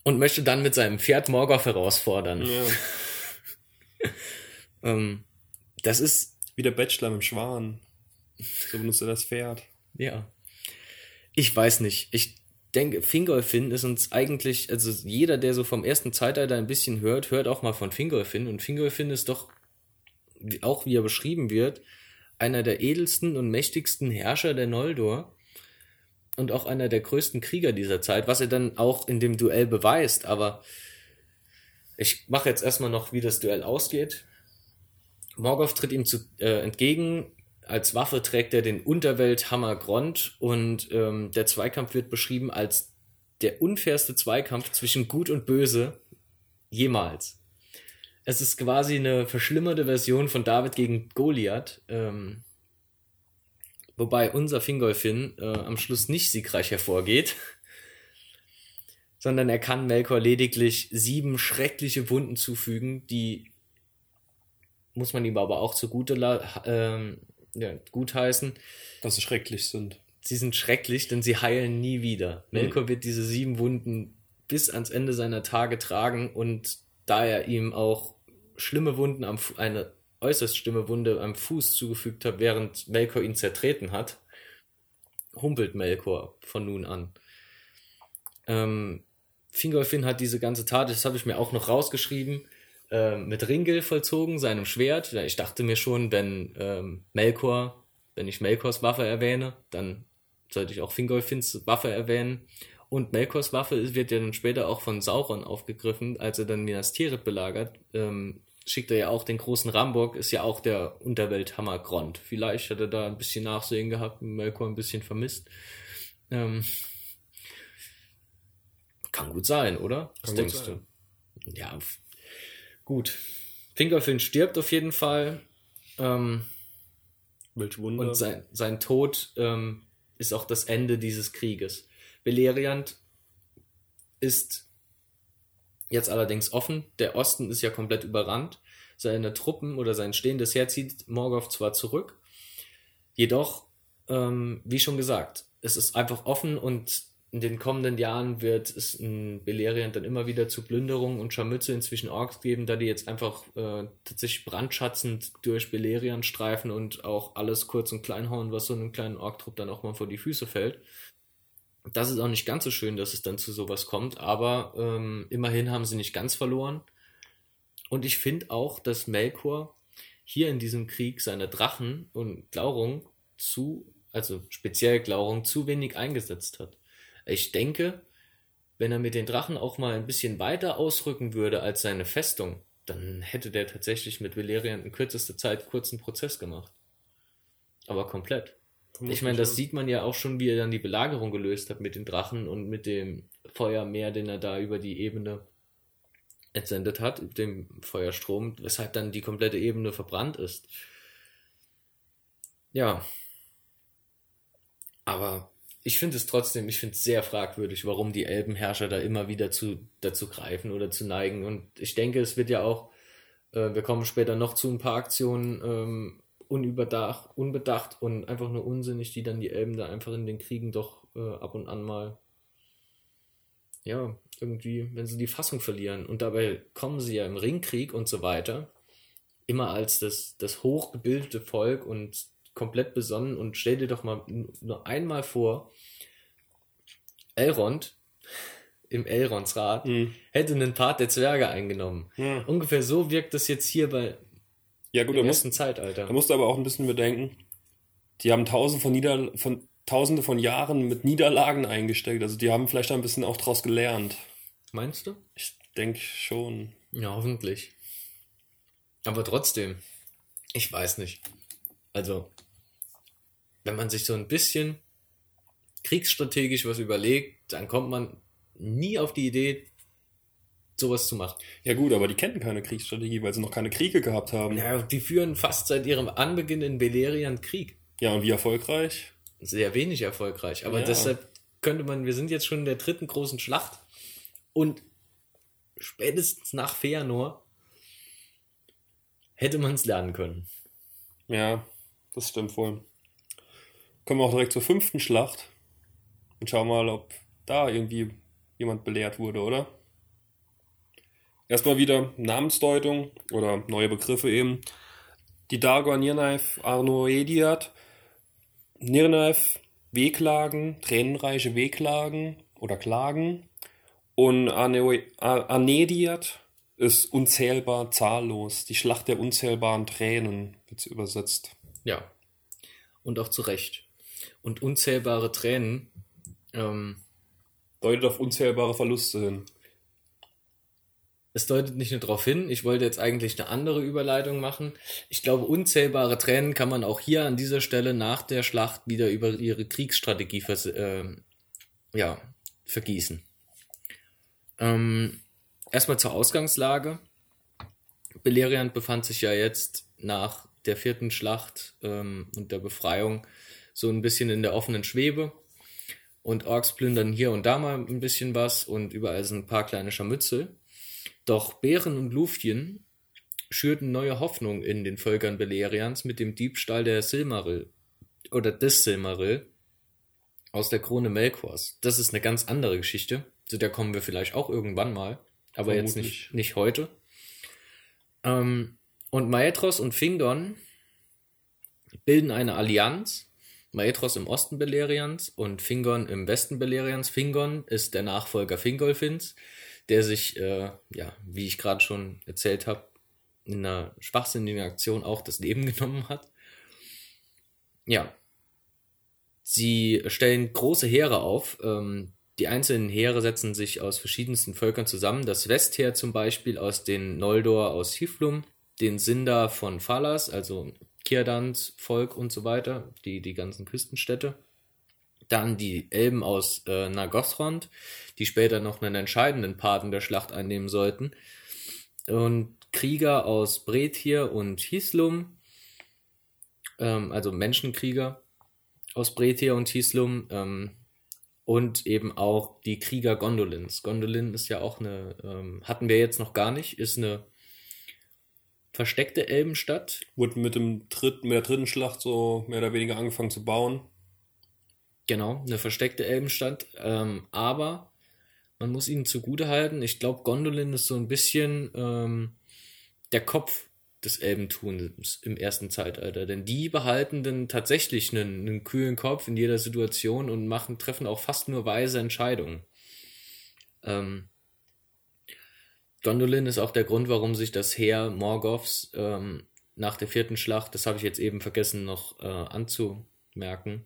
und möchte dann mit seinem Pferd Morgoth herausfordern. Ja. ähm, das ist. Wie der Bachelor mit dem Schwan. So benutzt er das Pferd. Ja. Ich weiß nicht. Ich denke, Fingolfin ist uns eigentlich, also jeder, der so vom ersten Zeitalter ein bisschen hört, hört auch mal von Fingolfin. Und Fingolfin ist doch, auch wie er beschrieben wird, einer der edelsten und mächtigsten Herrscher der Noldor und auch einer der größten Krieger dieser Zeit, was er dann auch in dem Duell beweist. Aber ich mache jetzt erstmal noch, wie das Duell ausgeht. Morgoth tritt ihm zu, äh, entgegen, als Waffe trägt er den Unterwelthammer Grond und ähm, der Zweikampf wird beschrieben als der unfairste Zweikampf zwischen Gut und Böse jemals. Es ist quasi eine verschlimmerte Version von David gegen Goliath. Ähm, wobei unser Fingolfin äh, am Schluss nicht siegreich hervorgeht, sondern er kann Melkor lediglich sieben schreckliche Wunden zufügen, die muss man ihm aber auch zugute ähm, ja, gutheißen. Dass sie schrecklich sind. Sie sind schrecklich, denn sie heilen nie wieder. Mhm. Melkor wird diese sieben Wunden bis ans Ende seiner Tage tragen und da er ihm auch schlimme Wunden am eine äußerst schlimme Wunde am Fuß zugefügt hat, während Melkor ihn zertreten hat, humpelt Melkor von nun an. Ähm, Fingolfin hat diese ganze Tat, das habe ich mir auch noch rausgeschrieben, äh, mit Ringel vollzogen, seinem Schwert. Ich dachte mir schon, wenn ähm, Melkor, wenn ich Melkors Waffe erwähne, dann sollte ich auch Fingolfins Waffe erwähnen. Und Melkors Waffe wird ja dann später auch von Sauron aufgegriffen, als er dann Minas Tirith belagert. Ähm, schickt er ja auch den großen Rambock, ist ja auch der Unterwelthammer Grond. Vielleicht hat er da ein bisschen Nachsehen gehabt, Melkor ein bisschen vermisst. Ähm, kann gut sein, oder? Was kann denkst du? Ja, Gut. Fingerfin stirbt auf jeden Fall. Ähm, Welch Wunder. Und sein, sein Tod ähm, ist auch das Ende dieses Krieges. Beleriand ist jetzt allerdings offen. Der Osten ist ja komplett überrannt. Seine Truppen oder sein stehendes Heer zieht Morgoth zwar zurück, jedoch, ähm, wie schon gesagt, es ist einfach offen und in den kommenden Jahren wird es in Beleriand dann immer wieder zu Plünderungen und Scharmützeln zwischen Orks geben, da die jetzt einfach äh, tatsächlich brandschatzend durch Beleriand streifen und auch alles kurz und klein hauen, was so einem kleinen Orktrupp dann auch mal vor die Füße fällt. Das ist auch nicht ganz so schön, dass es dann zu sowas kommt, aber ähm, immerhin haben sie nicht ganz verloren. Und ich finde auch, dass Melkor hier in diesem Krieg seine Drachen und Glaurung zu, also speziell Glaurung, zu wenig eingesetzt hat. Ich denke, wenn er mit den Drachen auch mal ein bisschen weiter ausrücken würde als seine Festung, dann hätte der tatsächlich mit Valerian in kürzester Zeit kurzen Prozess gemacht. Aber komplett. Ich meine, das sieht man ja auch schon, wie er dann die Belagerung gelöst hat mit den Drachen und mit dem Feuermeer, den er da über die Ebene entsendet hat, dem Feuerstrom, weshalb dann die komplette Ebene verbrannt ist. Ja. Aber ich finde es trotzdem, ich finde es sehr fragwürdig, warum die Elbenherrscher da immer wieder zu, dazu greifen oder zu neigen. Und ich denke, es wird ja auch, äh, wir kommen später noch zu ein paar Aktionen, ähm, unüberdacht, unbedacht und einfach nur unsinnig, die dann die Elben da einfach in den Kriegen doch äh, ab und an mal, ja, irgendwie, wenn sie die Fassung verlieren. Und dabei kommen sie ja im Ringkrieg und so weiter immer als das, das hochgebildete Volk und komplett besonnen. Und stell dir doch mal nur einmal vor, Elrond im Elrondsrat mhm. hätte einen Part der Zwerge eingenommen. Ja. Ungefähr so wirkt das jetzt hier bei ja, gut, im ersten Zeitalter. Da musst du aber auch ein bisschen bedenken, die haben tausende von, Nieder von, tausende von Jahren mit Niederlagen eingesteckt. Also die haben vielleicht ein bisschen auch daraus gelernt. Meinst du? Ich denke schon. Ja, hoffentlich. Aber trotzdem, ich weiß nicht. Also, wenn man sich so ein bisschen kriegsstrategisch was überlegt, dann kommt man nie auf die Idee, sowas zu machen. Ja gut, aber die kennen keine Kriegsstrategie, weil sie noch keine Kriege gehabt haben. Ja, die führen fast seit ihrem Anbeginn in Beleriand Krieg. Ja, und wie erfolgreich? Sehr wenig erfolgreich. Aber ja. deshalb könnte man, wir sind jetzt schon in der dritten großen Schlacht und spätestens nach Feanor hätte man es lernen können. Ja, das stimmt wohl. Kommen wir auch direkt zur fünften Schlacht und schauen mal, ob da irgendwie jemand belehrt wurde, oder? Erstmal wieder Namensdeutung oder neue Begriffe eben. Die Dagon Nirnaif Arnoediat, Nirnaif Wehklagen, tränenreiche Wehklagen oder Klagen und Anediat ist unzählbar, zahllos. Die Schlacht der unzählbaren Tränen wird übersetzt. Ja. Und auch zu Recht. Und unzählbare Tränen ähm, deutet auf unzählbare Verluste hin. Es deutet nicht nur darauf hin, ich wollte jetzt eigentlich eine andere Überleitung machen. Ich glaube, unzählbare Tränen kann man auch hier an dieser Stelle nach der Schlacht wieder über ihre Kriegsstrategie vers äh, ja, vergießen. Ähm, erstmal zur Ausgangslage. Beleriand befand sich ja jetzt nach der vierten Schlacht ähm, und der Befreiung so ein bisschen in der offenen Schwebe. Und Orks plündern hier und da mal ein bisschen was und überall sind ein paar kleine Scharmützel. Doch Bären und Lufien schürten neue Hoffnung in den Völkern Belerians mit dem Diebstahl der Silmaril oder des Silmaril aus der Krone Melkors. Das ist eine ganz andere Geschichte. Zu der kommen wir vielleicht auch irgendwann mal, aber Vermutlich. jetzt nicht, nicht heute. Ähm, und Maetros und Fingon bilden eine Allianz. Maetros im Osten Belerians und Fingon im Westen Belerians. Fingon ist der Nachfolger Fingolfins, der sich, äh, ja, wie ich gerade schon erzählt habe, in einer schwachsinnigen Aktion auch das Leben genommen hat. Ja. Sie stellen große Heere auf, ähm, die einzelnen Heere setzen sich aus verschiedensten Völkern zusammen. Das Westheer zum Beispiel aus den Noldor aus Hiflum, den Sindar von Falas, also Kirdans Volk und so weiter, die, die ganzen Küstenstädte. Dann die Elben aus äh, Nagothrond, die später noch einen entscheidenden Part in der Schlacht einnehmen sollten. Und Krieger aus Brethir und Hislum, ähm, also Menschenkrieger aus Brethir und Hislum, ähm, und eben auch die Krieger Gondolins. Gondolin ist ja auch eine, ähm, hatten wir jetzt noch gar nicht, ist eine versteckte Elbenstadt. Wurde mit dem dritten, mit der dritten Schlacht so mehr oder weniger angefangen zu bauen. Genau, eine versteckte Elbenstadt. Ähm, aber man muss ihnen zugute halten, ich glaube, Gondolin ist so ein bisschen ähm, der Kopf des Elbentums im ersten Zeitalter. Denn die behalten dann tatsächlich einen, einen kühlen Kopf in jeder Situation und machen, treffen auch fast nur weise Entscheidungen. Ähm, Gondolin ist auch der Grund, warum sich das Heer Morgoths ähm, nach der vierten Schlacht, das habe ich jetzt eben vergessen noch äh, anzumerken,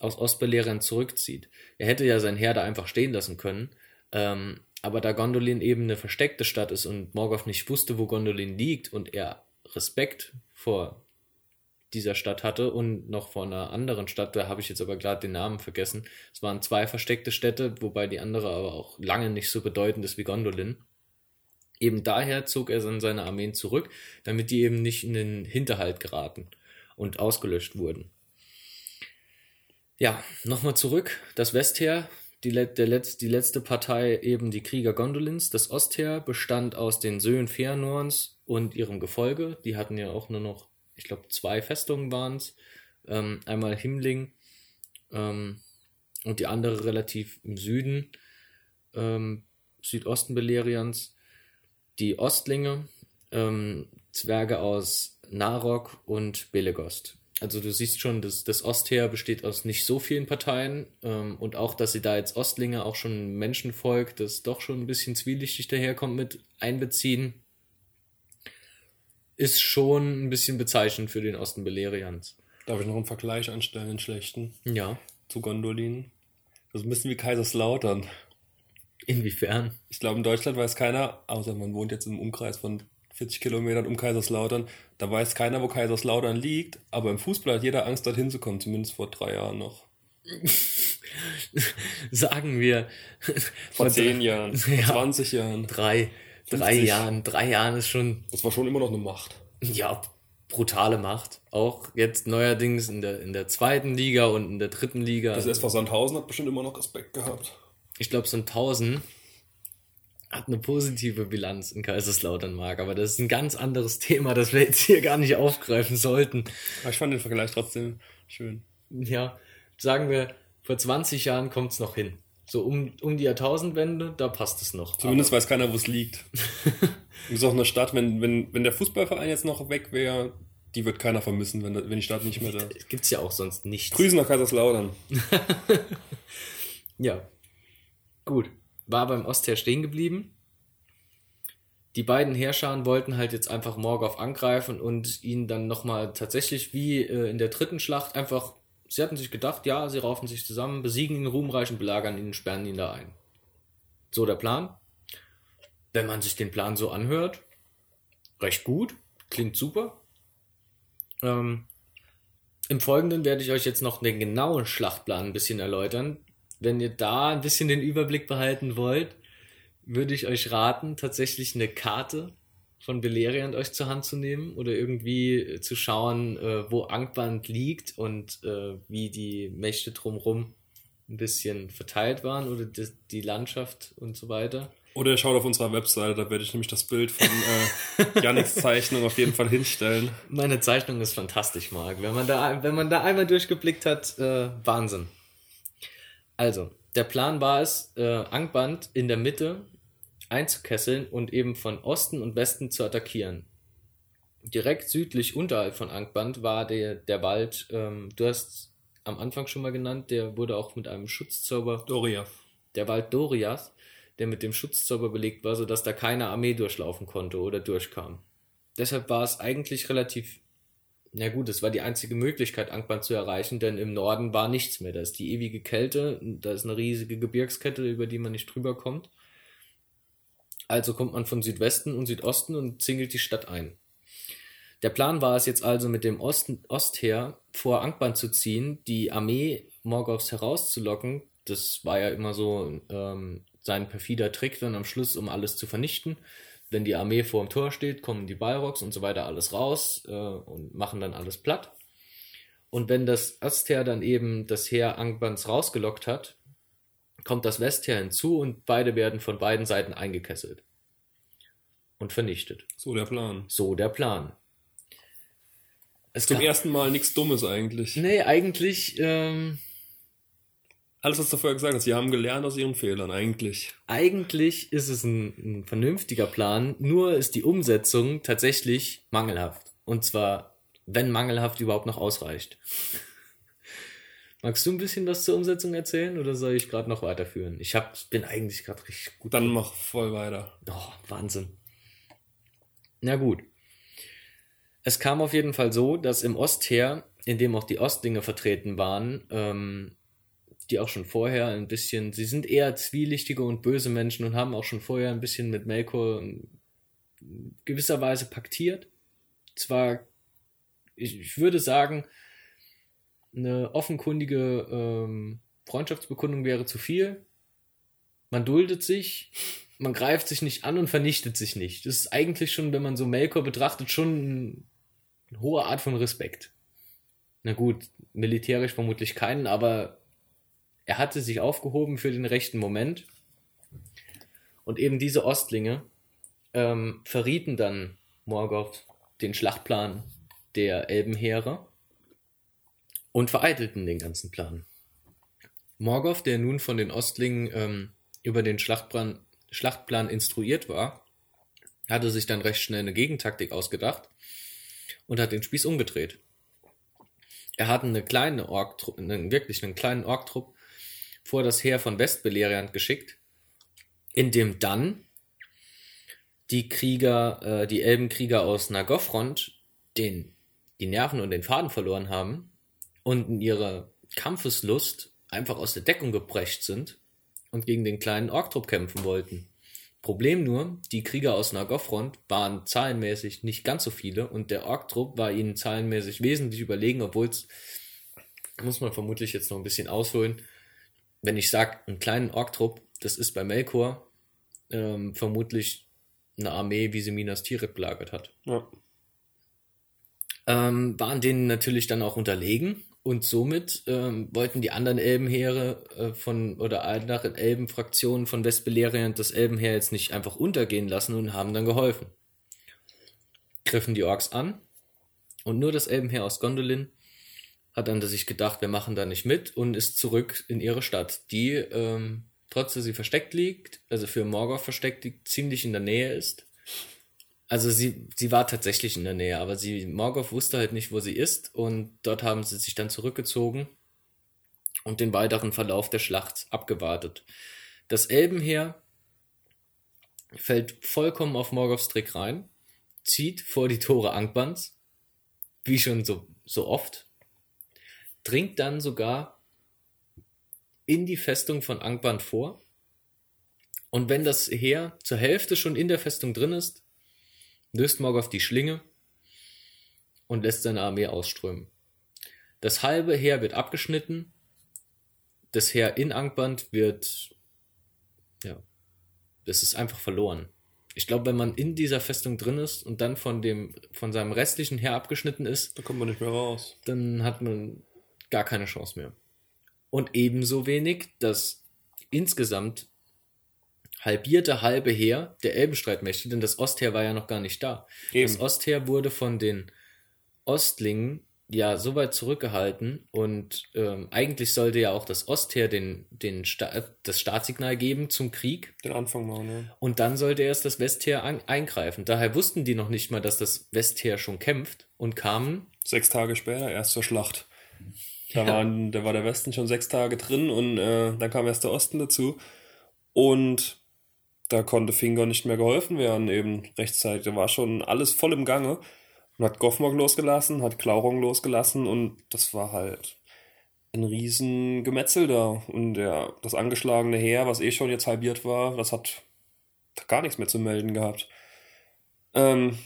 aus Ostbelehrern zurückzieht. Er hätte ja sein Heer da einfach stehen lassen können, ähm, aber da Gondolin eben eine versteckte Stadt ist und Morgoth nicht wusste, wo Gondolin liegt und er Respekt vor dieser Stadt hatte und noch vor einer anderen Stadt, da habe ich jetzt aber gerade den Namen vergessen. Es waren zwei versteckte Städte, wobei die andere aber auch lange nicht so bedeutend ist wie Gondolin. Eben daher zog er dann seine Armeen zurück, damit die eben nicht in den Hinterhalt geraten und ausgelöscht wurden. Ja, nochmal zurück. Das Westheer, die, der Letz-, die letzte Partei eben die Krieger Gondolins. Das Ostheer bestand aus den Söhnen Fëanorns und ihrem Gefolge. Die hatten ja auch nur noch ich glaube, zwei Festungen waren es. Ähm, einmal Himmling ähm, und die andere relativ im Süden, ähm, Südosten Belerians. Die Ostlinge, ähm, Zwerge aus Narok und Belegost. Also du siehst schon, das, das Ostheer besteht aus nicht so vielen Parteien ähm, und auch, dass sie da jetzt Ostlinge auch schon Menschenvolk, das doch schon ein bisschen zwielichtig daherkommt, mit einbeziehen ist schon ein bisschen bezeichnend für den Osten Belerians. Darf ich noch einen Vergleich anstellen, einen schlechten? Ja. Zu Gondolin? Das ist ein bisschen wie Kaiserslautern. Inwiefern? Ich glaube, in Deutschland weiß keiner, außer man wohnt jetzt im Umkreis von 40 Kilometern um Kaiserslautern, da weiß keiner, wo Kaiserslautern liegt, aber im Fußball hat jeder Angst, dorthin zu kommen, zumindest vor drei Jahren noch. Sagen wir. Vor zehn Jahren, vor ja, 20 Jahren. Drei. 50. Drei Jahren, drei Jahren ist schon. Das war schon immer noch eine Macht. Ja, brutale Macht. Auch jetzt neuerdings in der, in der zweiten Liga und in der dritten Liga. Das SV Sandhausen hat bestimmt immer noch Respekt gehabt. Ich glaube, Sandhausen hat eine positive Bilanz in Kaiserslautern, Mark, aber das ist ein ganz anderes Thema, das wir jetzt hier gar nicht aufgreifen sollten. Aber ich fand den Vergleich trotzdem schön. Ja, sagen wir, vor 20 Jahren kommt es noch hin. So um, um die Jahrtausendwende, da passt es noch. Zumindest Aber. weiß keiner, wo es liegt. Es ist auch eine Stadt, wenn, wenn, wenn der Fußballverein jetzt noch weg wäre, die wird keiner vermissen, wenn, wenn die Stadt nicht mehr da ist. Gibt es ja auch sonst nichts. Grüßen nach Kaiserslautern. ja. Gut. War beim Ostheer stehen geblieben. Die beiden Herrscher wollten halt jetzt einfach Morgoth angreifen und ihn dann nochmal tatsächlich wie äh, in der dritten Schlacht einfach sie hatten sich gedacht, ja, sie raufen sich zusammen, besiegen ihn ruhmreich und belagern ihn und sperren ihn da ein. So der Plan. Wenn man sich den Plan so anhört, recht gut, klingt super. Ähm, Im Folgenden werde ich euch jetzt noch den genauen Schlachtplan ein bisschen erläutern. Wenn ihr da ein bisschen den Überblick behalten wollt, würde ich euch raten, tatsächlich eine Karte von Beleriand euch zur Hand zu nehmen oder irgendwie äh, zu schauen, äh, wo Angband liegt und äh, wie die Mächte drumherum ein bisschen verteilt waren oder die, die, Landschaft und so weiter. Oder ihr schaut auf unserer Webseite, da werde ich nämlich das Bild von äh, Janiks Zeichnung auf jeden Fall hinstellen. Meine Zeichnung ist fantastisch, Marc. Wenn man da, wenn man da einmal durchgeblickt hat, äh, Wahnsinn. Also, der Plan war es, äh, Angband in der Mitte einzukesseln und eben von Osten und Westen zu attackieren. Direkt südlich unterhalb von Angband war der, der Wald, ähm, du hast am Anfang schon mal genannt, der wurde auch mit einem Schutzzauber. Doriath. Der Wald Doriath, der mit dem Schutzzauber belegt war, sodass da keine Armee durchlaufen konnte oder durchkam. Deshalb war es eigentlich relativ, na gut, es war die einzige Möglichkeit, Angband zu erreichen, denn im Norden war nichts mehr. Da ist die ewige Kälte, da ist eine riesige Gebirgskette, über die man nicht drüber kommt. Also kommt man von Südwesten und Südosten und zingelt die Stadt ein. Der Plan war es jetzt also mit dem Osten, Ostheer vor Angband zu ziehen, die Armee Morgoths herauszulocken. Das war ja immer so ähm, sein perfider Trick dann am Schluss, um alles zu vernichten. Wenn die Armee vor dem Tor steht, kommen die Balrogs und so weiter alles raus äh, und machen dann alles platt. Und wenn das Ostheer dann eben das Heer Angbands rausgelockt hat, kommt das Westheer hinzu und beide werden von beiden Seiten eingekesselt und vernichtet. So der Plan. So der Plan. Es Zum ersten Mal nichts Dummes eigentlich. Nee, eigentlich. Ähm, Alles, was du vorher gesagt hast, sie haben gelernt aus ihren Fehlern, eigentlich. Eigentlich ist es ein, ein vernünftiger Plan, nur ist die Umsetzung tatsächlich mangelhaft. Und zwar, wenn mangelhaft überhaupt noch ausreicht. Magst du ein bisschen was zur Umsetzung erzählen oder soll ich gerade noch weiterführen? Ich hab, bin eigentlich gerade richtig gut. Dann mach voll weiter. Oh, Wahnsinn. Na gut. Es kam auf jeden Fall so, dass im Ostheer, in dem auch die Ostlinge vertreten waren, ähm, die auch schon vorher ein bisschen, sie sind eher zwielichtige und böse Menschen und haben auch schon vorher ein bisschen mit Melkor in gewisser Weise paktiert. Zwar, ich, ich würde sagen, eine offenkundige ähm, Freundschaftsbekundung wäre zu viel. Man duldet sich, man greift sich nicht an und vernichtet sich nicht. Das ist eigentlich schon, wenn man so Melkor betrachtet, schon eine hohe Art von Respekt. Na gut, militärisch vermutlich keinen, aber er hatte sich aufgehoben für den rechten Moment. Und eben diese Ostlinge ähm, verrieten dann Morgoth den Schlachtplan der Elbenheere und vereitelten den ganzen Plan. Morgoth, der nun von den Ostlingen ähm, über den Schlachtplan, Schlachtplan instruiert war, hatte sich dann recht schnell eine Gegentaktik ausgedacht und hat den Spieß umgedreht. Er hat eine kleine Ork, einen, wirklich einen kleinen Orktrupp vor das Heer von Westbeleriand geschickt, in dem dann die Krieger, äh, die Elbenkrieger aus Nagofront den, die Nerven und den Faden verloren haben und in ihrer Kampfeslust einfach aus der Deckung gebrecht sind und gegen den kleinen Orktrupp kämpfen wollten. Problem nur, die Krieger aus Nagofront waren zahlenmäßig nicht ganz so viele und der Orktrupp war ihnen zahlenmäßig wesentlich überlegen, obwohl es, muss man vermutlich jetzt noch ein bisschen ausholen, wenn ich sage, einen kleinen Orktrupp, das ist bei Melkor ähm, vermutlich eine Armee, wie sie Minas Tirith belagert hat. Ja. Ähm, waren denen natürlich dann auch unterlegen und somit ähm, wollten die anderen Elbenheere äh, von oder anderen Elbenfraktionen von Westbeleriand das Elbenheer jetzt nicht einfach untergehen lassen und haben dann geholfen. Griffen die Orks an und nur das Elbenheer aus Gondolin hat dann sich gedacht, wir machen da nicht mit und ist zurück in ihre Stadt, die ähm, trotz dass sie versteckt liegt, also für Morgoth versteckt liegt, ziemlich in der Nähe ist. Also sie, sie war tatsächlich in der Nähe, aber sie, Morgoth wusste halt nicht, wo sie ist und dort haben sie sich dann zurückgezogen und den weiteren Verlauf der Schlacht abgewartet. Das Elbenheer fällt vollkommen auf Morgoths Trick rein, zieht vor die Tore Angbans, wie schon so, so oft, dringt dann sogar in die Festung von Angband vor. Und wenn das Heer zur Hälfte schon in der Festung drin ist, löst Morgoth die Schlinge und lässt seine Armee ausströmen. Das halbe Heer wird abgeschnitten, das Heer in Angband wird, ja, das ist einfach verloren. Ich glaube, wenn man in dieser Festung drin ist und dann von dem, von seinem restlichen Heer abgeschnitten ist, da kommt man nicht mehr raus. Dann hat man gar keine Chance mehr und ebenso wenig das insgesamt halbierte halbe Heer der Elbenstreitmächte, denn das Ostheer war ja noch gar nicht da. Eben. Das Ostheer wurde von den Ostlingen ja so weit zurückgehalten und ähm, eigentlich sollte ja auch das Ostheer den, den Sta das Startsignal geben zum Krieg. Den Anfang machen, ja. Und dann sollte erst das Westheer eingreifen. Daher wussten die noch nicht mal, dass das Westheer schon kämpft und kamen. Sechs Tage später erst zur Schlacht. Da, waren, da war der Westen schon sechs Tage drin und äh, dann kam erst der Osten dazu. Und da konnte Finger nicht mehr geholfen werden, eben rechtzeitig. Da war schon alles voll im Gange. Und hat Goffmog losgelassen, hat Claurung losgelassen und das war halt ein riesen Gemetzel da. Und der, das angeschlagene Heer, was eh schon jetzt halbiert war, das hat gar nichts mehr zu melden gehabt. Ähm,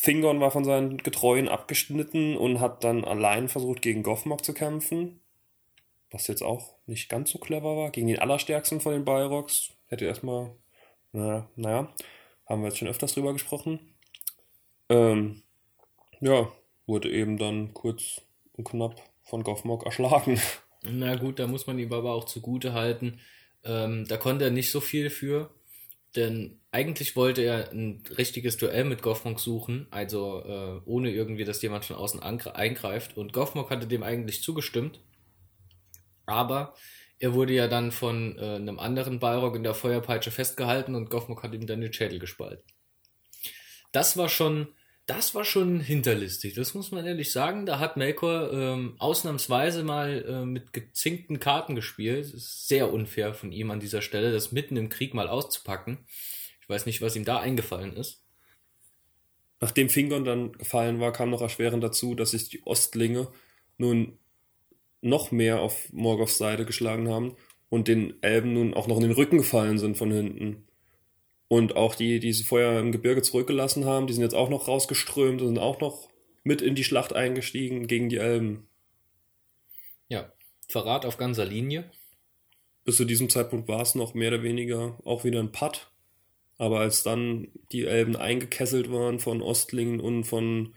Fingon war von seinen Getreuen abgeschnitten und hat dann allein versucht, gegen Goffmog zu kämpfen. Was jetzt auch nicht ganz so clever war. Gegen den allerstärksten von den Balrogs. Hätte erstmal, naja, naja, haben wir jetzt schon öfters drüber gesprochen. Ähm, ja, wurde eben dann kurz und knapp von Goffmog erschlagen. Na gut, da muss man ihm aber auch zugute halten. Ähm, da konnte er nicht so viel für. Denn eigentlich wollte er ein richtiges Duell mit Goffmog suchen, also äh, ohne irgendwie, dass jemand von außen eingreift. Und Goffmog hatte dem eigentlich zugestimmt. Aber er wurde ja dann von äh, einem anderen Balrog in der Feuerpeitsche festgehalten und Goffmog hat ihm dann den Schädel gespalten. Das war schon das war schon hinterlistig, das muss man ehrlich sagen. Da hat Melkor ähm, ausnahmsweise mal äh, mit gezinkten Karten gespielt. Das ist sehr unfair von ihm an dieser Stelle, das mitten im Krieg mal auszupacken. Ich weiß nicht, was ihm da eingefallen ist. Nachdem Fingon dann gefallen war, kam noch erschwerend dazu, dass sich die Ostlinge nun noch mehr auf Morgoths Seite geschlagen haben und den Elben nun auch noch in den Rücken gefallen sind von hinten. Und auch die, die sie vorher im Gebirge zurückgelassen haben, die sind jetzt auch noch rausgeströmt und sind auch noch mit in die Schlacht eingestiegen gegen die Elben. Ja, Verrat auf ganzer Linie. Bis zu diesem Zeitpunkt war es noch mehr oder weniger auch wieder ein Putt. Aber als dann die Elben eingekesselt waren von Ostlingen und von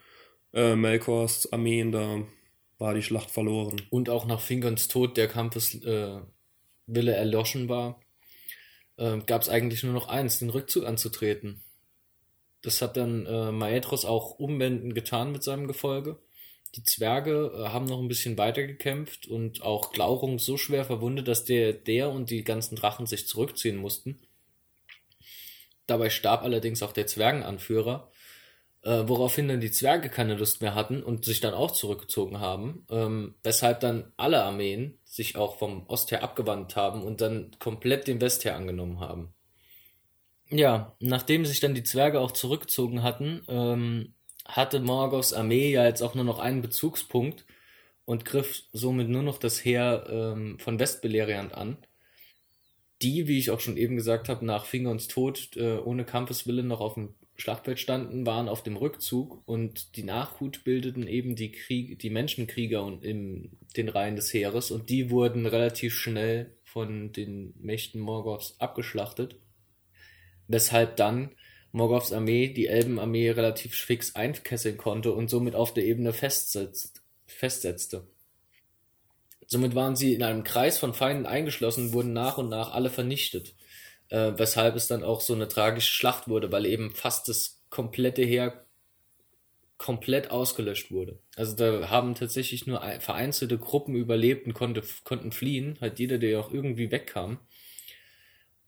äh, Melkors Armeen, da war die Schlacht verloren. Und auch nach Fingerns Tod der Kampfeswille äh, erloschen war, äh, gab es eigentlich nur noch eins, den Rückzug anzutreten. Das hat dann äh, Maedros auch umwendend getan mit seinem Gefolge. Die Zwerge äh, haben noch ein bisschen weiter gekämpft und auch Glaurung so schwer verwundet, dass der, der und die ganzen Drachen sich zurückziehen mussten. Dabei starb allerdings auch der Zwergenanführer, äh, woraufhin dann die Zwerge keine Lust mehr hatten und sich dann auch zurückgezogen haben, ähm, weshalb dann alle Armeen sich auch vom Osther abgewandt haben und dann komplett den Westher angenommen haben. Ja, nachdem sich dann die Zwerge auch zurückgezogen hatten, ähm, hatte Morgoths Armee ja jetzt auch nur noch einen Bezugspunkt und griff somit nur noch das Heer ähm, von Westbeleriand an die, wie ich auch schon eben gesagt habe, nach Fingons Tod äh, ohne Kampfeswille noch auf dem Schlachtfeld standen, waren auf dem Rückzug und die Nachhut bildeten eben die, Krieg die Menschenkrieger und in den Reihen des Heeres und die wurden relativ schnell von den Mächten Morgoths abgeschlachtet, weshalb dann Morgoths Armee die Elbenarmee relativ fix einkesseln konnte und somit auf der Ebene festsetzt, festsetzte. Somit waren sie in einem Kreis von Feinden eingeschlossen, wurden nach und nach alle vernichtet. Äh, weshalb es dann auch so eine tragische Schlacht wurde, weil eben fast das komplette Heer komplett ausgelöscht wurde. Also da haben tatsächlich nur vereinzelte Gruppen überlebt und konnte, konnten fliehen, halt jeder, der auch irgendwie wegkam.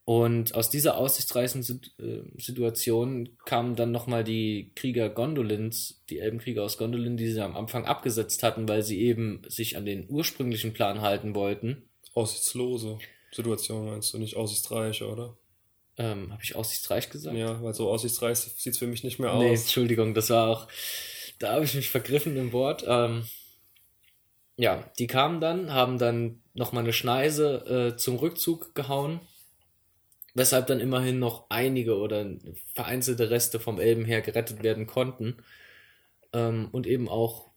Und aus dieser aussichtsreichen äh, Situation kamen dann nochmal die Krieger Gondolins, die Elbenkrieger aus Gondolin, die sie am Anfang abgesetzt hatten, weil sie eben sich an den ursprünglichen Plan halten wollten. Aussichtslose Situation meinst du, nicht aussichtsreiche, oder? Ähm, Habe ich aussichtsreich gesagt? Ja, weil so aussichtsreich sieht es für mich nicht mehr aus. Nee, Entschuldigung, das war auch, da habe ich mich vergriffen im Wort. Ähm, ja, die kamen dann, haben dann nochmal eine Schneise äh, zum Rückzug gehauen weshalb dann immerhin noch einige oder vereinzelte Reste vom Elbenheer gerettet werden konnten ähm, und eben auch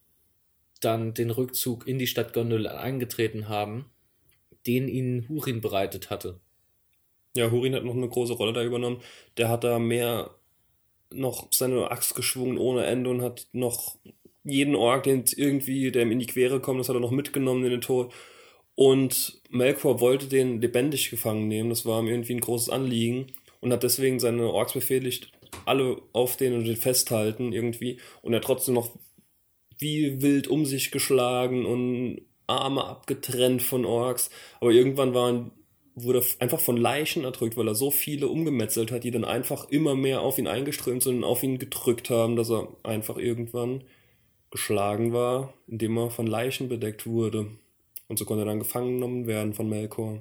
dann den Rückzug in die Stadt Gondel eingetreten haben, den ihnen Hurin bereitet hatte. Ja, Hurin hat noch eine große Rolle da übernommen. Der hat da mehr noch seine Axt geschwungen ohne Ende und hat noch jeden Ork, den irgendwie, der ihm in die Quere kommt, das hat er noch mitgenommen in den Tod. Und Melkor wollte den lebendig gefangen nehmen, das war ihm irgendwie ein großes Anliegen und hat deswegen seine Orks befehligt, alle auf den und den festhalten irgendwie. Und er hat trotzdem noch wie wild um sich geschlagen und Arme abgetrennt von Orks. Aber irgendwann waren, wurde er einfach von Leichen erdrückt, weil er so viele umgemetzelt hat, die dann einfach immer mehr auf ihn eingeströmt sind und auf ihn gedrückt haben, dass er einfach irgendwann geschlagen war, indem er von Leichen bedeckt wurde. Und so konnte er dann gefangen genommen werden von Melkor.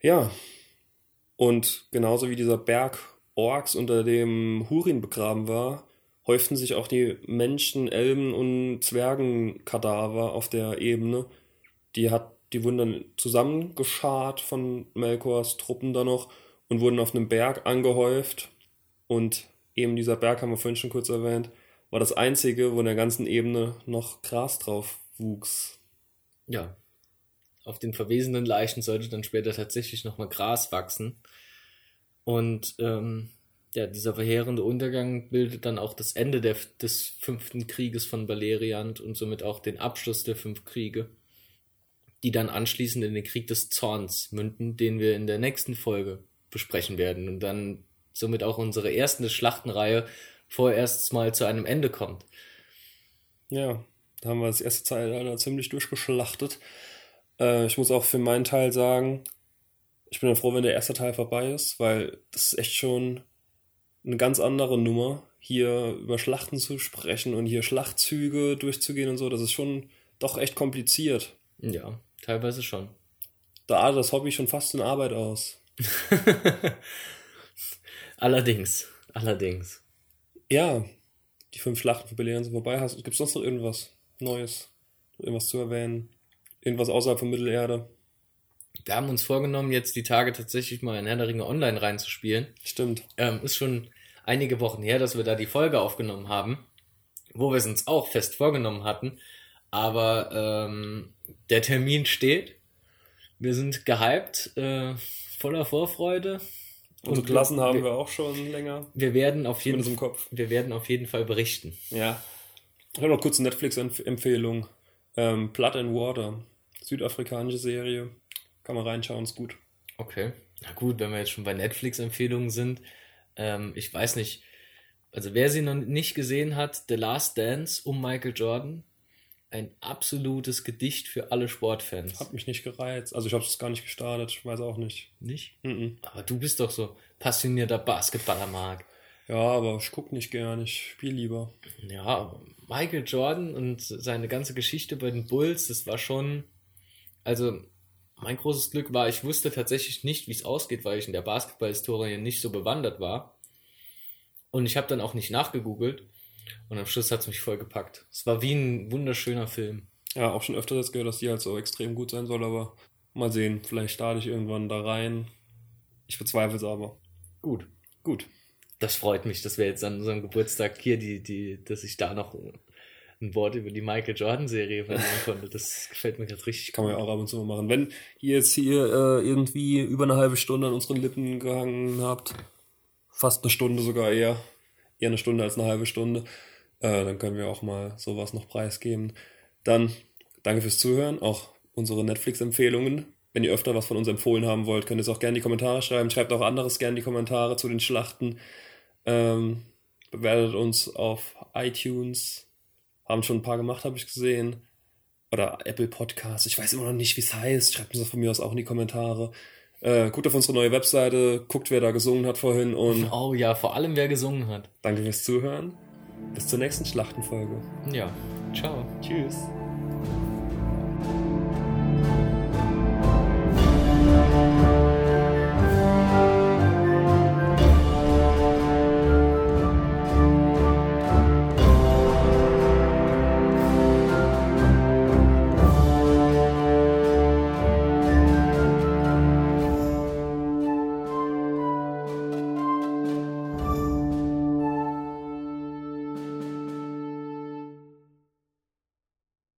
Ja. Und genauso wie dieser Berg Orks unter dem Hurin begraben war, häuften sich auch die Menschen, Elben und Zwergenkadaver auf der Ebene. Die hat, die wurden dann zusammengeschart von Melkors Truppen da noch und wurden auf einem Berg angehäuft. Und eben dieser Berg, haben wir vorhin schon kurz erwähnt, war das einzige, wo in der ganzen Ebene noch Gras drauf wuchs ja, auf den verwesenen Leichen sollte dann später tatsächlich nochmal Gras wachsen. Und ähm, ja, dieser verheerende Untergang bildet dann auch das Ende der, des fünften Krieges von Valeriant und somit auch den Abschluss der fünf Kriege, die dann anschließend in den Krieg des Zorns münden, den wir in der nächsten Folge besprechen werden und dann somit auch unsere erste Schlachtenreihe vorerst mal zu einem Ende kommt. Ja, da haben wir das erste Teil ziemlich durchgeschlachtet. Äh, ich muss auch für meinen Teil sagen, ich bin ja froh, wenn der erste Teil vorbei ist, weil das ist echt schon eine ganz andere Nummer, hier über Schlachten zu sprechen und hier Schlachtzüge durchzugehen und so. Das ist schon doch echt kompliziert. Ja, teilweise schon. Da artet das Hobby schon fast in Arbeit aus. allerdings, allerdings. Ja, die fünf Schlachten für Beleriand sind vorbei. Gibt es sonst noch irgendwas Neues? Irgendwas zu erwähnen? Irgendwas außerhalb von Mittelerde? Wir haben uns vorgenommen, jetzt die Tage tatsächlich mal in Herr der Ringe online reinzuspielen. Stimmt. Ähm, ist schon einige Wochen her, dass wir da die Folge aufgenommen haben, wo wir es uns auch fest vorgenommen hatten. Aber ähm, der Termin steht. Wir sind gehypt, äh, voller Vorfreude. Unsere Klassen haben wir, auch schon länger. Wir werden auf jeden Fall, wir werden auf jeden Fall berichten. Ja. Ich habe noch kurz eine Netflix-Empfehlung. Ähm, Blood and Water. Südafrikanische Serie. Kann man reinschauen, ist gut. Okay. Na gut, wenn wir jetzt schon bei Netflix-Empfehlungen sind. Ähm, ich weiß nicht, also wer sie noch nicht gesehen hat, The Last Dance um Michael Jordan. Ein absolutes Gedicht für alle Sportfans. Hat mich nicht gereizt. Also ich habe es gar nicht gestartet, ich weiß auch nicht. Nicht? Mm -mm. Aber du bist doch so passionierter Basketballer, Marc. Ja, aber ich gucke nicht gern, ich spiele lieber. Ja, Michael Jordan und seine ganze Geschichte bei den Bulls, das war schon, also mein großes Glück war, ich wusste tatsächlich nicht, wie es ausgeht, weil ich in der Basketballhistorie nicht so bewandert war. Und ich habe dann auch nicht nachgegoogelt. Und am Schluss hat es mich voll gepackt. Es war wie ein wunderschöner Film. Ja, auch schon öfter das gehört, dass die halt so extrem gut sein soll, aber mal sehen. Vielleicht starte ich irgendwann da rein. Ich bezweifle es aber. Gut. Gut. Das freut mich, dass wir jetzt an unserem Geburtstag hier die, die, dass ich da noch ein Wort über die Michael Jordan-Serie verlieren konnte. Das gefällt mir gerade richtig. Kann man ja auch ab und zu mal machen. Wenn ihr jetzt hier äh, irgendwie über eine halbe Stunde an unseren Lippen gehangen habt, fast eine Stunde sogar eher, eher eine Stunde als eine halbe Stunde, äh, dann können wir auch mal sowas noch preisgeben. Dann danke fürs Zuhören, auch unsere Netflix-Empfehlungen. Wenn ihr öfter was von uns empfohlen haben wollt, könnt ihr es auch gerne in die Kommentare schreiben. Schreibt auch anderes gerne in die Kommentare zu den Schlachten. Ähm, bewertet uns auf iTunes, haben schon ein paar gemacht, habe ich gesehen. Oder Apple Podcasts. Ich weiß immer noch nicht, wie es heißt. Schreibt uns das von mir aus auch in die Kommentare. Äh, guckt auf unsere neue Webseite, guckt, wer da gesungen hat vorhin und. Oh ja, vor allem wer gesungen hat. Danke fürs Zuhören. Bis zur nächsten Schlachtenfolge. Ja. Ciao. Tschüss.